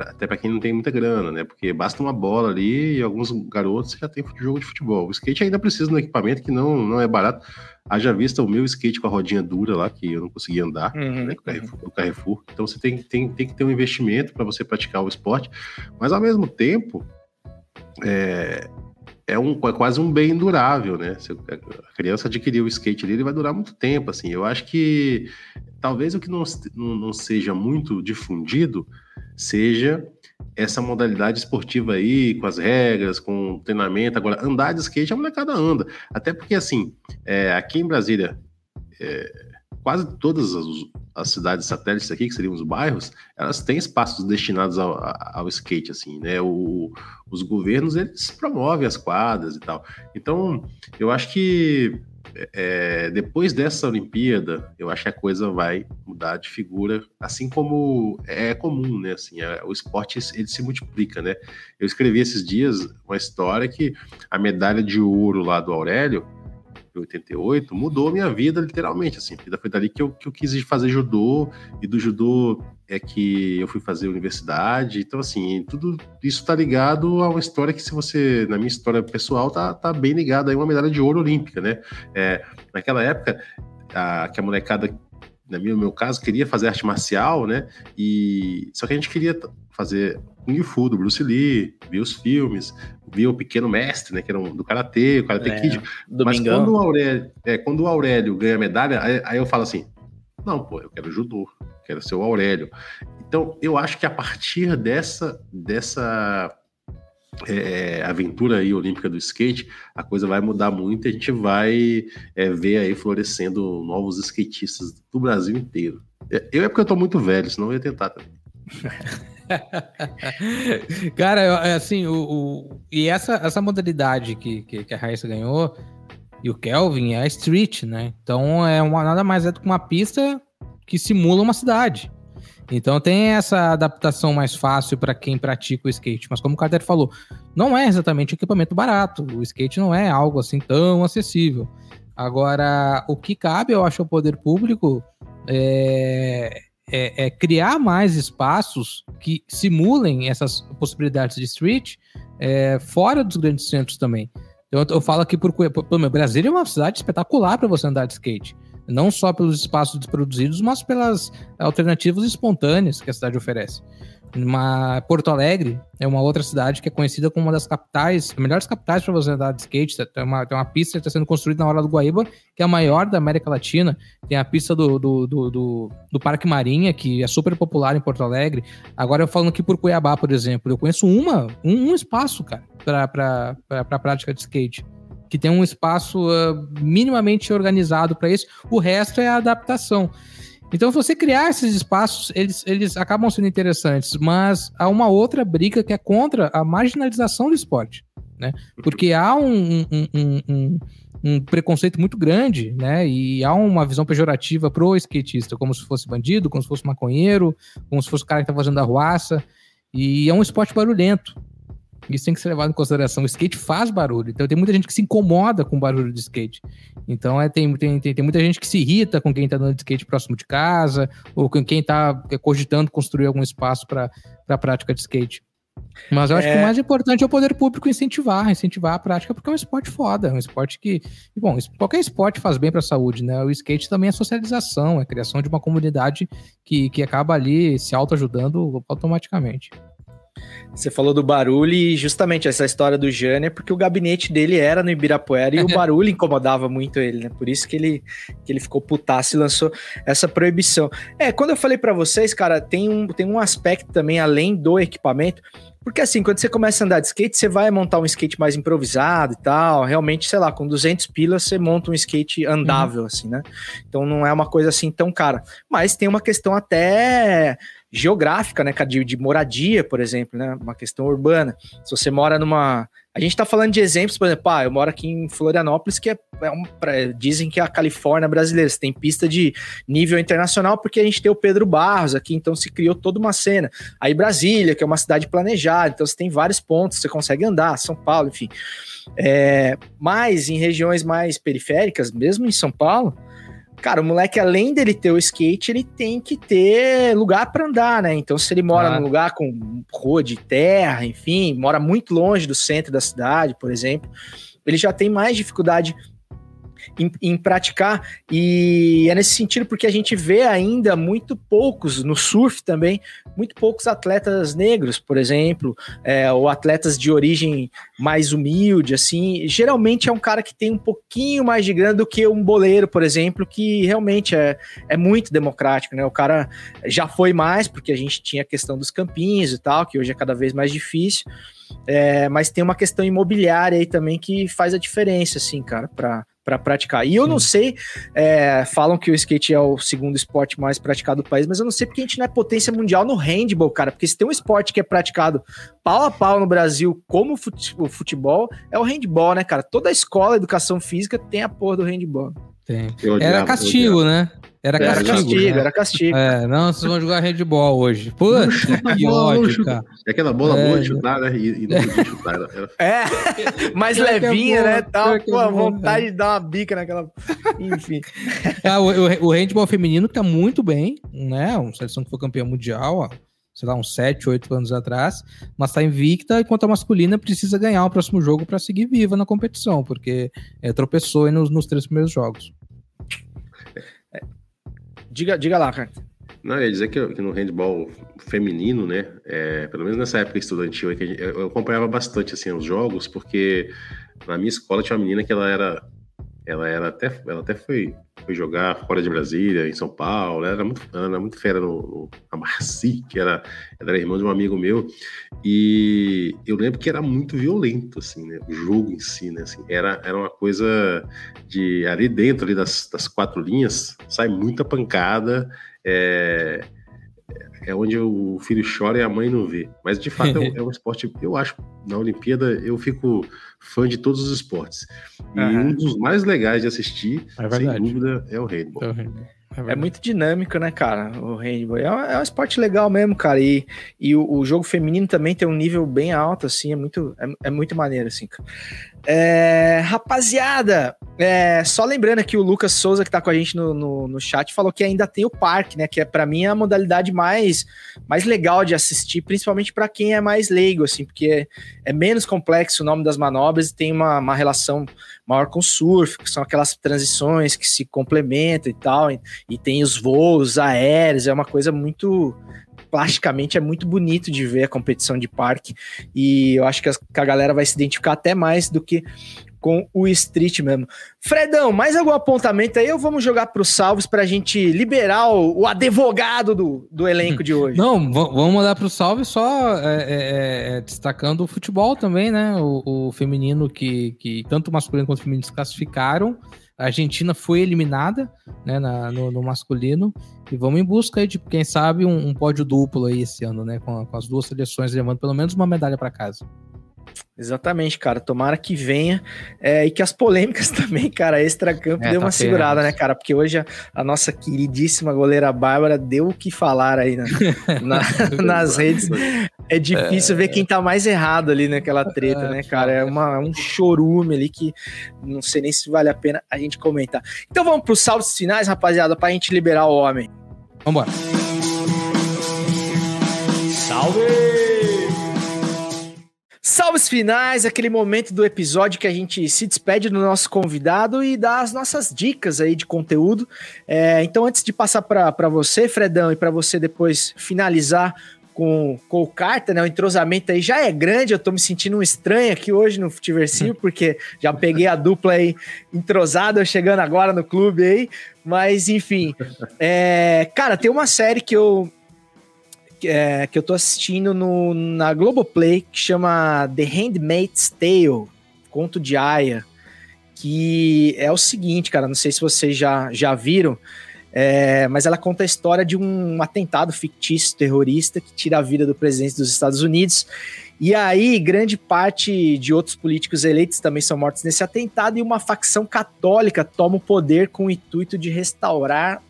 até para quem não tem muita grana, né? Porque basta uma bola ali e alguns garotos já tem jogo de futebol. O skate ainda precisa de um equipamento que não, não é barato. Haja vista o meu skate com a rodinha dura lá, que eu não conseguia andar, uhum, né, Carrefour, uhum. Carrefour. Então você tem, tem, tem que ter um investimento para você praticar o esporte, mas ao mesmo tempo é, é, um, é quase um bem durável, né? Se a criança adquirir o skate ali, ele vai durar muito tempo, assim. Eu acho que talvez o que não, não, não seja muito difundido seja essa modalidade esportiva aí, com as regras, com o treinamento. Agora, andar de skate, a molecada anda. Até porque, assim, é, aqui em Brasília, é, quase todas as, as, cidades satélites aqui, que seriam os bairros, elas têm espaços destinados ao, ao skate, assim, né? O, os governos, eles promovem as quadras e tal. Então, eu acho que é, depois dessa Olimpíada, eu acho que a coisa vai mudar de figura, assim como é comum, né? Assim, é, o esporte ele se multiplica, né? Eu escrevi esses dias uma história que a medalha de ouro lá do Aurélio 88, mudou a minha vida, literalmente, assim. Foi dali que eu, que eu quis fazer judô, e do judô é que eu fui fazer universidade. Então, assim, tudo isso tá ligado a uma história que, se você, na minha história pessoal, tá, tá bem ligado a uma medalha de ouro olímpica, né? É, naquela época, a, que a molecada no meu caso, queria fazer arte marcial, né? E só que a gente queria fazer Kung Fu do Bruce Lee, ver os filmes, ver o Pequeno Mestre, né? Que era um, do Karatê, o Karate É, Kid. Mas quando o, Aurélio, é, quando o Aurélio ganha a medalha, aí, aí eu falo assim: não, pô, eu quero judô, quero ser o Aurélio. Então, eu acho que a partir dessa, dessa é, aventura aí olímpica do skate, a coisa vai mudar muito e a gente vai é, ver aí florescendo novos skatistas do Brasil inteiro. É, Eu é porque eu tô muito velho, senão eu ia tentar também. [laughs] [laughs] Cara, é assim, o, o- e essa, essa modalidade que, que, que a Raíssa ganhou e o Kelvin é a street, né? Então é uma, nada mais é do que uma pista que simula uma cidade. Então tem essa adaptação mais fácil para quem pratica o skate. Mas como o Carter falou, não é exatamente equipamento barato. O skate não é algo assim tão acessível. Agora, o que cabe, eu acho, ao poder público é, é- é criar mais espaços que simulem essas possibilidades de street é, fora dos grandes centros também. Eu, eu falo aqui por, por meu, Brasília é uma cidade espetacular para você andar de skate. Não só pelos espaços produzidos, mas pelas alternativas espontâneas que a cidade oferece. Uma, Porto Alegre é uma outra cidade que é conhecida como uma das capitais, melhores capitais para você andar de skate. Tem uma, tem uma pista que está sendo construída na hora do Guaíba, que é a maior da América Latina. Tem a pista do, do, do, do, do Parque Marinha, que é super popular em Porto Alegre. Agora eu falando aqui por Cuiabá, por exemplo, eu conheço uma, um, um espaço, cara, para a prática de skate. Que tem um espaço ah, minimamente organizado para isso, o resto é a adaptação. Então, se você criar esses espaços, eles, eles acabam sendo interessantes, mas há uma outra briga que é contra a marginalização do esporte, né? Porque há um, um, um, um, um preconceito muito grande, né? E há uma visão pejorativa pro skatista, como se fosse bandido, como se fosse maconheiro, como se fosse o cara que tá fazendo arruaça. E é um esporte barulhento. Isso tem que ser levado em consideração. O skate faz barulho. Então tem muita gente que se incomoda com o barulho de skate. Então é, tem, tem, tem, muita gente que se irrita com quem tá andando de skate próximo de casa, ou com quem tá cogitando construir algum espaço para a prática de skate. Mas eu acho É. que o mais importante é o poder público incentivar, incentivar a prática, porque é um esporte foda, é um esporte que. Bom, qualquer esporte faz bem para a saúde, né? O skate também é socialização, é a criação de uma comunidade que, que acaba ali se autoajudando automaticamente. Você falou do barulho e justamente essa história do Jânio é porque o gabinete dele era no Ibirapuera e o [laughs] barulho incomodava muito ele, né? Por isso que ele, que ele ficou putaço e lançou essa proibição. É, quando eu falei pra vocês, cara, tem um, tem um aspecto também além do equipamento, porque assim, quando você começa a andar de skate, você vai montar um skate mais improvisado e tal, realmente, sei lá, com 200 pilas você monta um skate andável, assim, né? Então não é uma coisa assim tão cara. Mas tem uma questão até geográfica, né, de, de moradia, por exemplo, né, uma questão urbana. Se você mora numa... A gente tá falando de exemplos, por exemplo, ah, eu moro aqui em Florianópolis, que é, é um, pra- dizem que é a Califórnia brasileira, você tem pista de nível internacional, porque a gente tem o Pedro Barros aqui, então se criou toda uma cena. Aí Brasília, que é uma cidade planejada, então você tem vários pontos, você consegue andar, São Paulo, enfim. É, mas em regiões mais periféricas, mesmo em São Paulo, cara, o moleque, além dele ter o skate, ele tem que ter lugar para andar, né? Então, se ele mora Claro. num lugar com rua de terra, enfim, mora muito longe do centro da cidade, por exemplo, ele já tem mais dificuldade em, em praticar. E é nesse sentido porque a gente vê ainda muito poucos, no surf também, muito poucos atletas negros, por exemplo, é, ou atletas de origem mais humilde, assim. Geralmente é um cara que tem um pouquinho mais de grana do que um boleiro, por exemplo, que realmente é, é muito democrático, né? O cara já foi mais, porque a gente tinha a questão dos campinhos e tal, que hoje é cada vez mais difícil. É, mas tem uma questão imobiliária aí também que faz a diferença, assim, cara, para para praticar. E eu não sei, é, falam que o skate é o segundo esporte mais praticado do país, mas eu não sei porque a gente não é potência mundial no handball, cara. Porque se tem um esporte que é praticado pau a pau no Brasil, como o fute- o futebol, é o handball, né, cara? Toda a escola, educação física tem a porra do handball. Tem. Odiava, Era castigo, né? Era Era castigo. castigo, né? era castigo. É, não, vocês vão jogar handball hoje. Puta, [laughs] que ódio, cara. É aquela bola É, boa de chutar, né? E, e não podia chutar. Era, era- É, [laughs] mais Pior que é levinha, boa, né? Tal, é pô, a boa, vontade de dar uma bica naquela. Enfim. [laughs] Ah, o, o, o handball feminino tá muito bem, né? Uma seleção que foi campeã mundial, ó, sei lá, uns 7, 8 anos atrás, mas tá invicta, enquanto a masculina precisa ganhar o próximo jogo para seguir viva na competição, porque é, tropeçou aí nos, nos três primeiros jogos. Diga, diga lá, cara. Não, eu ia dizer que, que no handball feminino, né? é, pelo menos nessa época estudantil, eu eu acompanhava bastante assim, os jogos, porque na minha escola tinha uma menina que ela era. Ela era até. Ela até foi, foi jogar fora de Brasília, em São Paulo. Ela era muito, ela era muito fera no, no a Marci, [laughs] que era, ela era irmã de um amigo meu. E eu lembro que era muito violento, assim, né? O jogo em si, né? Assim, era, era uma coisa de ali dentro ali das, das quatro linhas, sai muita pancada. É, é onde o filho chora e a mãe não vê. Mas de fato é um, [laughs] é um esporte, eu acho, na Olimpíada eu fico fã de todos os esportes. E Aham. um dos mais legais de assistir, É sem dúvida, é o handball. É muito dinâmico, né, cara? O handball. É, um- é um esporte legal mesmo, cara. E, e o, o jogo feminino também tem um nível bem alto, assim. É muito, é, é muito maneiro, assim, cara. É, rapaziada, é, só lembrando aqui o Lucas Souza, que tá com a gente no, no, no chat, falou que ainda tem o parque, né? Que é, para mim é a modalidade mais, mais legal de assistir, principalmente para quem é mais leigo, assim, porque é, é menos complexo o nome das manobras e tem uma, uma relação maior com o surf, que são aquelas transições que se complementam e tal, e, e tem os voos aéreos, é uma coisa muito. Plasticamente é muito bonito de ver a competição de parque, e eu acho que, a galera vai se identificar até mais do que com o street mesmo. Fredão, mais algum apontamento aí ou vamos jogar para os salvos para a gente liberar o, o advogado do, do elenco de hoje? Não, vamos mandar pro salve só é, é, é, destacando o futebol também, né? O, o feminino que, que tanto masculino quanto feminino se classificaram. A Argentina foi eliminada né, na- no, no masculino. E vamos em busca de, quem sabe, um, um pódio duplo aí esse ano, né? Com, com as duas seleções levando pelo menos uma medalha para casa. Exatamente, cara. Tomara que venha. É, e que as polêmicas [laughs] também, cara, extra-campo É, deu tá uma feio, segurada, né? cara? Porque hoje a, a nossa queridíssima goleira Bárbara deu o que falar aí na- [laughs] na- nas redes. É difícil ver quem tá mais errado ali naquela treta, né, cara? É uma, um chorume ali que não sei nem se vale a pena a gente comentar. Então vamos pros saldos finais, rapaziada, pra gente liberar o homem. Vambora. Salves finais, aquele momento do episódio que a gente se despede do nosso convidado e dá as nossas dicas aí de conteúdo. É, então, antes de passar para você, Fredão, e para você depois finalizar com, com o Carta, né? O entrosamento aí já é grande, eu tô me sentindo um estranho aqui hoje no Futiversivo, porque já peguei a dupla aí entrosada, chegando agora no clube aí. Mas, enfim. É, cara, tem uma série que eu é, que eu tô assistindo no, na Globoplay, que chama The Handmaid's Tale, Conto de Aya, que é o seguinte, cara, não sei se vocês já, já viram, é, mas ela conta a história de um atentado fictício terrorista que tira a vida do presidente dos Estados Unidos. E aí, grande parte de outros políticos eleitos também são mortos nesse atentado, e uma facção católica toma o poder com o intuito de restaurar,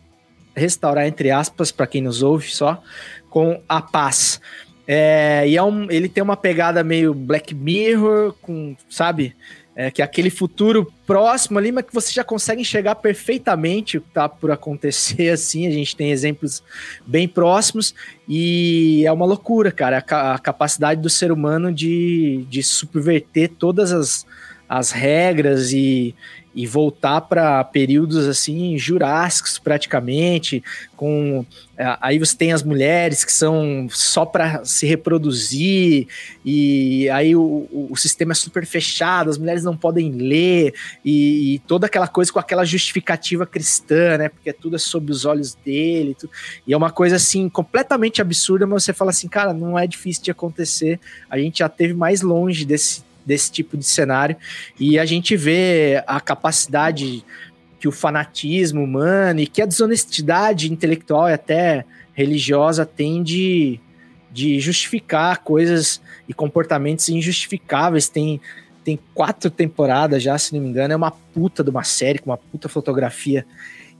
restaurar entre aspas, para quem nos ouve só, com a paz. É, e é um, ele tem uma pegada meio Black Mirror, com, sabe? É, que é aquele futuro próximo ali, mas que você já consegue enxergar perfeitamente o que tá por acontecer, [laughs] assim. A gente tem exemplos bem próximos e é uma loucura, cara. A, a capacidade do ser humano de, de subverter todas as, as regras e, e voltar para períodos assim jurássicos praticamente com é, aí você tem as mulheres que são só para se reproduzir e aí o, o, sistema é super fechado as mulheres não podem ler e, e toda aquela coisa com aquela justificativa cristã né porque tudo é sob os olhos dele e é uma coisa assim completamente absurda mas você fala assim cara não é difícil de acontecer a gente já teve mais longe desse desse tipo de cenário e a gente vê a capacidade que o fanatismo humano e que a desonestidade intelectual e até religiosa tem de, de justificar coisas e comportamentos injustificáveis. Tem, tem quatro temporadas já, se não me engano, é uma puta de uma série com uma puta fotografia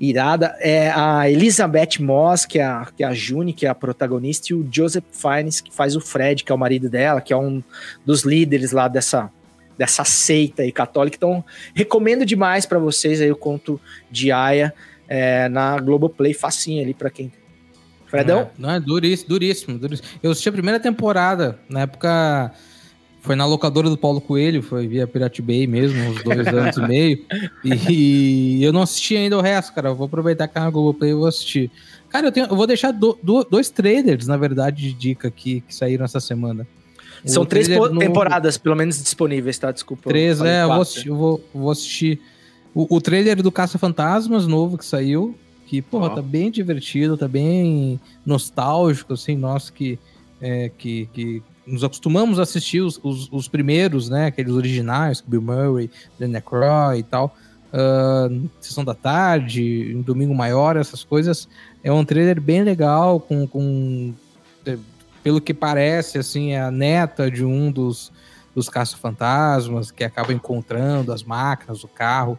irada. É a Elizabeth Moss, que é a, que é a June, que é a protagonista, e o Joseph Fiennes, que faz o Fred, que é o marido dela, que é um dos líderes lá dessa, dessa seita aí católica. Então, recomendo demais para vocês aí o conto de Aya é, na Globoplay, facinho ali para quem. Fredão? É, não, é duríssimo, duríssimo, duríssimo. Eu assisti a primeira temporada, na época foi na locadora do Paulo Coelho, foi via Pirate Bay mesmo, uns dois [laughs] anos e meio. E eu não assisti ainda o resto, cara. Eu vou aproveitar que é na Globoplay e vou assistir. Cara, eu, tenho, eu vou deixar do- do- dois trailers, na verdade, de dica aqui, que saíram essa semana. São O três trailer po- novo- temporadas, pelo menos, disponíveis, tá? Desculpa. Três, falei é, eu vou assistir, eu vou, vou assistir o, o trailer do Caça Fantasmas novo que saiu, que, porra, Ó. tá bem divertido, tá bem nostálgico, assim, nós que, é, que, que nos acostumamos a assistir os, os, os primeiros, né, aqueles originais, Bill Murray, Dan Aykroyd e tal, ah, Sessão da Tarde, em Domingo Maior, essas coisas, é um trailer bem legal, com, com é, pelo que parece, assim, é a neta de um dos dos caça-fantasmas, que acaba encontrando as máquinas, o carro.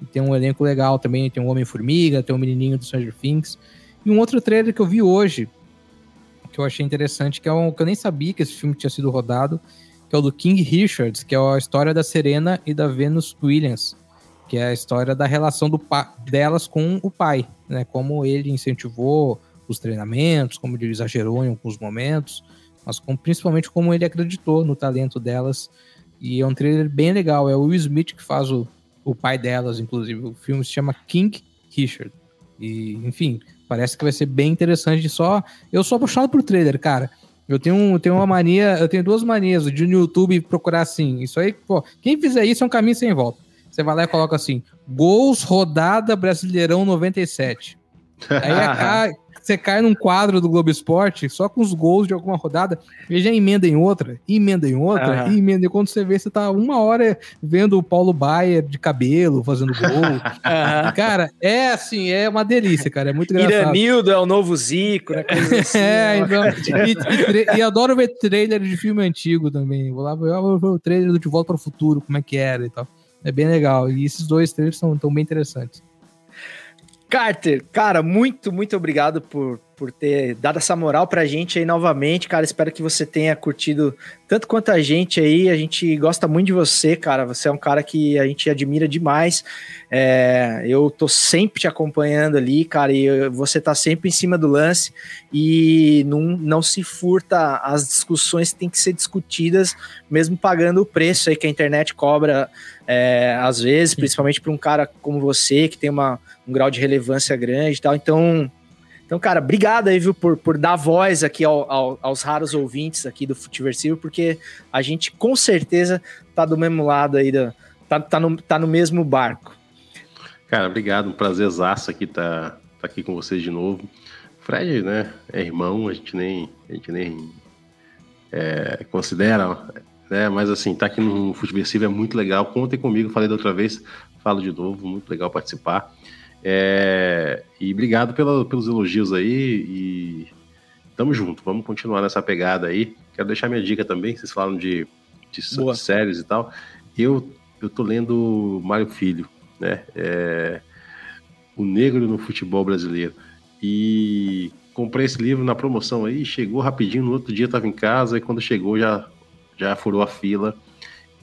E tem um elenco legal também, tem um Homem-Formiga, tem um menininho do Stranger Things. E um outro trailer que eu vi hoje, que eu achei interessante, que é um que eu nem sabia que esse filme tinha sido rodado, que é o do King Richards, que é a história da Serena e da Venus Williams, que é a história da relação delas com o pai, né? Como ele incentivou os treinamentos, como ele exagerou em alguns momentos, mas principalmente como ele acreditou no talento delas. E é um trailer bem legal. É o Will Smith que faz o, o pai delas, inclusive. O filme se chama King Richard. E, enfim, parece que vai ser bem interessante. Só eu sou apaixonado por trailer, cara. Eu tenho, eu tenho uma mania, eu tenho duas manias de no YouTube procurar assim. Isso aí, pô, quem fizer isso é um caminho sem volta. Você vai lá e coloca assim: gols rodada Brasileirão 97. Aí [laughs] a ca- você cai num quadro do Globo Esporte só com os gols de alguma rodada, e já emenda em outra, emenda em outra, Aham. e emenda. E quando você vê, você tá uma hora vendo o Paulo Baier de cabelo fazendo gol. [laughs] Aham. cara, é assim, é uma delícia, cara. É muito engraçado. Iranildo é o novo Zico, né? [laughs] Assim, É, né? então, e, e e adoro ver trailer de filme antigo também. Vou lá ver o trailer do De Volta para o Futuro, como é que era e tal. É bem legal. E esses dois trailers são tão bem interessantes. Carter, cara, muito, muito obrigado por, por ter dado essa moral pra gente aí novamente, cara. Espero que você tenha curtido tanto quanto a gente aí. A gente gosta muito de você, cara. Você é um cara que a gente admira demais. É, eu tô sempre te acompanhando ali, cara, e você tá sempre em cima do lance e não, não se furta as discussões que têm que ser discutidas, mesmo pagando o preço aí que a internet cobra é, às vezes, principalmente para um cara como você, que tem uma, um grau de relevância grande e tal. Então, então cara, obrigado aí, viu, por, por dar voz aqui ao- ao- aos raros ouvintes aqui do Futiversivo, porque a gente com certeza tá do mesmo lado aí, da, tá, tá, no, tá no mesmo barco. Cara, obrigado, um prazerzaço aqui tá, tá aqui com vocês de novo. Fred, né, é irmão, a gente nem, a gente nem é, considera, né, mas assim, tá aqui no Futeversivo é muito legal. Contem comigo, falei da outra vez, falo de novo, muito legal participar. É, e obrigado pela- pelos elogios aí e tamo junto, vamos continuar nessa pegada aí. Quero deixar minha dica também, vocês falam de, de séries e tal. Eu, eu tô lendo Mário Filho, né? É, o Negro no Futebol Brasileiro. E comprei esse livro na promoção aí, chegou rapidinho, no outro dia estava em casa, e quando chegou já, já furou a fila.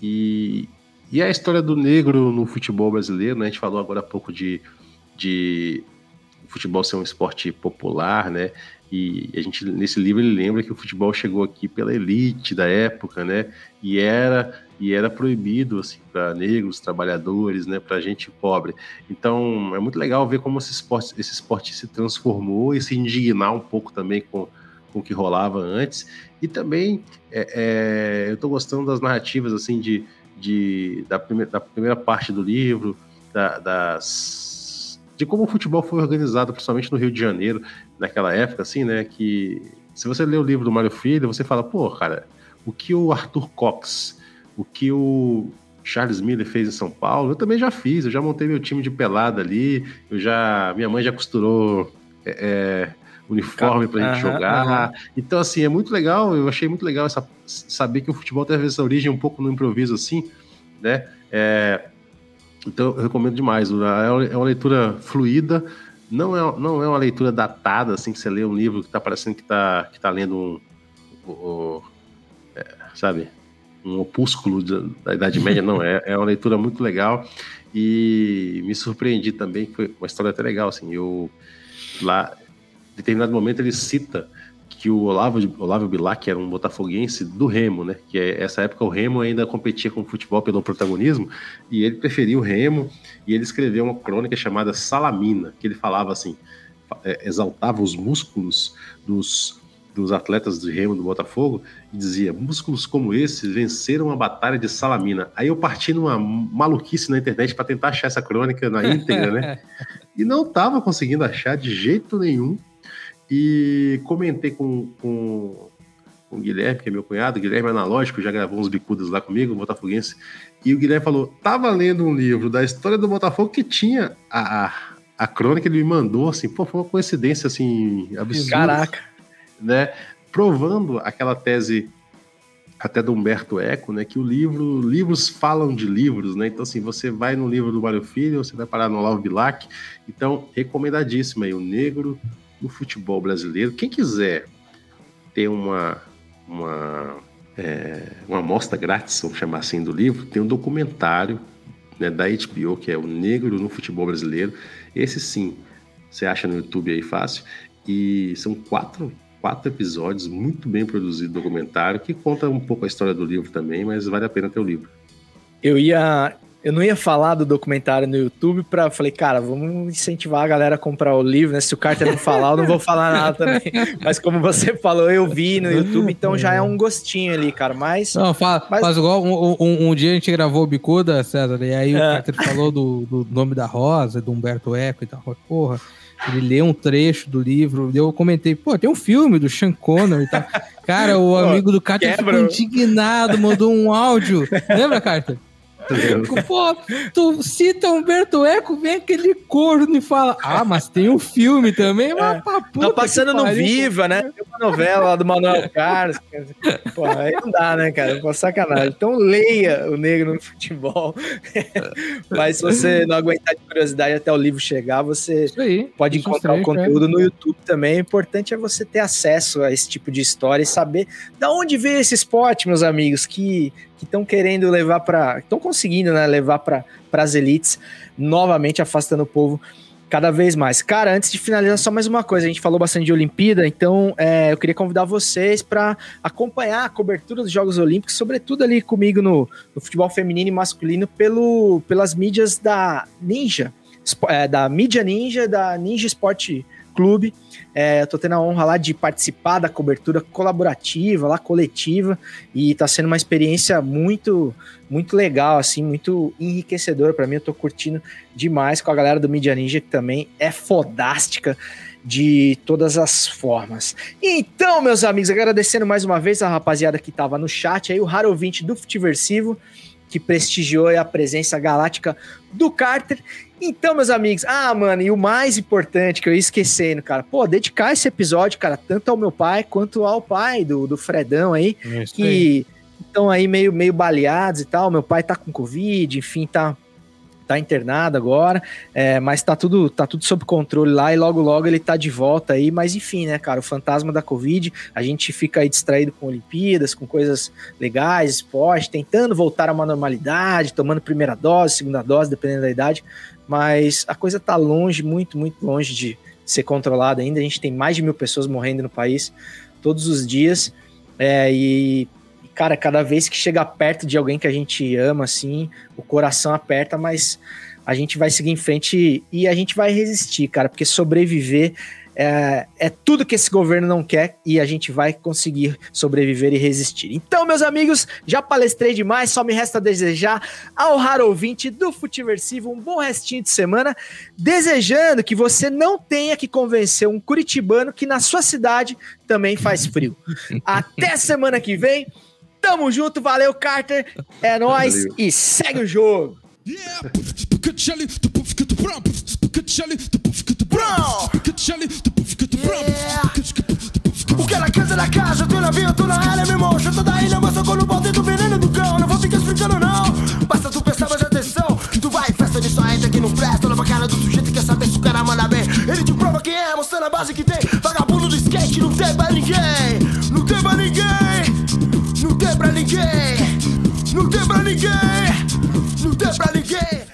E, e é a história do negro no futebol brasileiro, né? A gente falou agora há pouco de, de o futebol ser um esporte popular, né? E a gente nesse livro ele lembra que o futebol chegou aqui pela elite da época, né? E era e era proibido assim para negros, trabalhadores, né? Para gente pobre. Então é muito legal ver como esse esporte, esse esporte se transformou e se indignar um pouco também com, com o que rolava antes. E também é, é, eu estou gostando das narrativas assim de, de da, primeira, da primeira parte do livro, da, das de como o futebol foi organizado, principalmente no Rio de Janeiro, naquela época, assim, né? Que se você lê o livro do Mário Filho, você fala, pô, cara, o que o Arthur Cox, o que o Charles Miller fez em São Paulo, eu também já fiz, eu já montei meu time de pelada ali, eu já. Minha mãe já costurou é, é, uniforme pra gente Aham, jogar. aham. Então, assim, é muito legal, eu achei muito legal essa, saber que o futebol teve essa origem um pouco no improviso, assim, né? É, Então eu recomendo demais. É uma é uma leitura fluida, não é, não é uma leitura datada, assim, que você lê um livro que tá parecendo que tá, que tá lendo um. um- um, é, sabe? Um opúsculo da Idade Média, não. É, é uma leitura muito legal. E me surpreendi também, que foi uma história até legal, assim. Eu lá, em determinado momento, ele cita que o Olavo, Olavo Bilac era um botafoguense do Remo, né? Que é, essa época o Remo ainda competia com o futebol pelo protagonismo, e ele preferia o Remo, e ele escreveu uma crônica chamada Salamina, que ele falava assim, é, exaltava os músculos dos, dos atletas do Remo do Botafogo, e dizia, músculos como esses venceram a batalha de Salamina. Aí eu parti numa maluquice na internet para tentar achar essa crônica na íntegra, né? [laughs] E não estava conseguindo achar de jeito nenhum. E comentei com, com, com o Guilherme, que é meu cunhado, Guilherme Analógico, já gravou uns bicudas lá comigo, botafoguense. E o Guilherme falou: tava lendo um livro da história do Botafogo que tinha a, a, a crônica, ele me mandou, assim, pô, foi uma coincidência, assim, absurda. Caraca. Né? Provando aquela tese até do Humberto Eco, né, que o livro, livros falam de livros, né, então assim, você vai no livro do Mário Filho, você vai parar no Olavo Bilac, então, recomendadíssimo aí, o Negro no Futebol Brasileiro, quem quiser ter uma, uma, é, uma amostra grátis, vamos chamar assim, do livro, tem um documentário né, da HBO, que é o Negro no Futebol Brasileiro, esse sim, você acha no YouTube aí fácil, e são quatro quatro episódios, muito bem produzido documentário, que conta um pouco a história do livro também, mas vale a pena ter o livro. Eu ia. Eu não ia falar do documentário no YouTube pra. Falei, cara, vamos incentivar a galera a comprar o livro, né? Se o Carter não falar, eu não vou falar nada também. [laughs] Mas como você falou, eu vi no YouTube, então já é um gostinho ali, cara. Mas. Não, faz, Mas- faz igual um, um- um dia a gente gravou o Bicuda, César, e aí o É. Carter falou do, do nome da Rosa, do Humberto Eco e tal. Porra, ele leu um trecho do livro, eu comentei, pô, tem um filme do Sean Connery e tal. Cara, o amigo do Carter quebra. ficou indignado, mandou um áudio. Lembra, Carter? Pô, tu cita Humberto Eco, vem aquele corno e fala: Ah, mas tem um filme também, mas pra puta Tá passando no. Viva, né? Tem uma novela lá do Manuel [laughs] Carlos. Pô, aí não dá, né, cara? Pô, sacanagem. Então leia o Negro no Futebol. [laughs] Mas se você não aguentar de curiosidade até o livro chegar, você aí. pode encontrar o conteúdo no YouTube também. O importante é você ter acesso a esse tipo de história e saber da onde veio esse esporte, meus amigos, que estão querendo levar para. estão conseguindo né, levar para as elites, novamente afastando o povo cada vez mais. Cara, antes de finalizar, só mais uma coisa. A gente falou bastante de Olimpíada, então é, eu queria convidar vocês para acompanhar a cobertura dos Jogos Olímpicos, sobretudo ali comigo no, no futebol feminino e masculino, pelo, pelas mídias da Ninja, é, da mídia Ninja, da Ninja Sport Clube. É, tô tendo a honra lá de participar da cobertura colaborativa, lá coletiva, e tá sendo uma experiência muito, muito legal, assim, muito enriquecedora para mim. Eu tô curtindo demais com a galera do Mídia Ninja, que também é fodástica de todas as formas. Então, meus amigos, agradecendo mais uma vez a rapaziada que tava no chat aí, o raro ouvinte do Futiversivo, que prestigiou a presença galáctica do Carter. Então, meus amigos, ah, mano, e o mais importante que eu ia esquecendo, cara, pô, dedicar esse episódio, cara, tanto ao meu pai quanto ao pai do, do Fredão aí, Isso que estão aí meio, meio baleados e tal. Meu pai tá com Covid, enfim, tá, tá internado agora, é, mas tá tudo, tá tudo sob controle lá e logo logo ele tá de volta aí. Mas enfim, né, cara, o fantasma da Covid, a gente fica aí distraído com Olimpíadas, com coisas legais, esporte, tentando voltar a uma normalidade, tomando primeira dose, segunda dose, dependendo da idade, mas a coisa tá longe, muito, muito longe de ser controlada ainda. A gente tem mais de mil pessoas morrendo no país todos os dias. É, e, cara, cada vez que chega perto de alguém que a gente ama, assim, o coração aperta, mas a gente vai seguir em frente e a gente vai resistir, cara, porque sobreviver é, é tudo que esse governo não quer e a gente vai conseguir sobreviver e resistir. Então, meus amigos, já palestrei demais, só me resta desejar ao raro ouvinte do Futiversivo um bom restinho de semana, desejando que você não tenha que convencer um curitibano que na sua cidade também faz frio. [laughs] Até semana que vem. Tamo junto, valeu, Carter. É nóis e segue o jogo. Yeah. O que ela canta na casa, eu na via, eu na área, meu irmão. Chuta da ilha, mas socorro no bote do veneno do cão. Não vou ficar explicando, não. Basta tu atenção. Que tu vai, festa de que não presta. Leva a cara do sujeito saber se o cara manda bem. Ele te prova quem é, mostrando a base que tem. Vagabundo do skate, não tem pra ninguém. Não tem pra ninguém. te pra ninguém, não tem pra ninguém, não tem pra.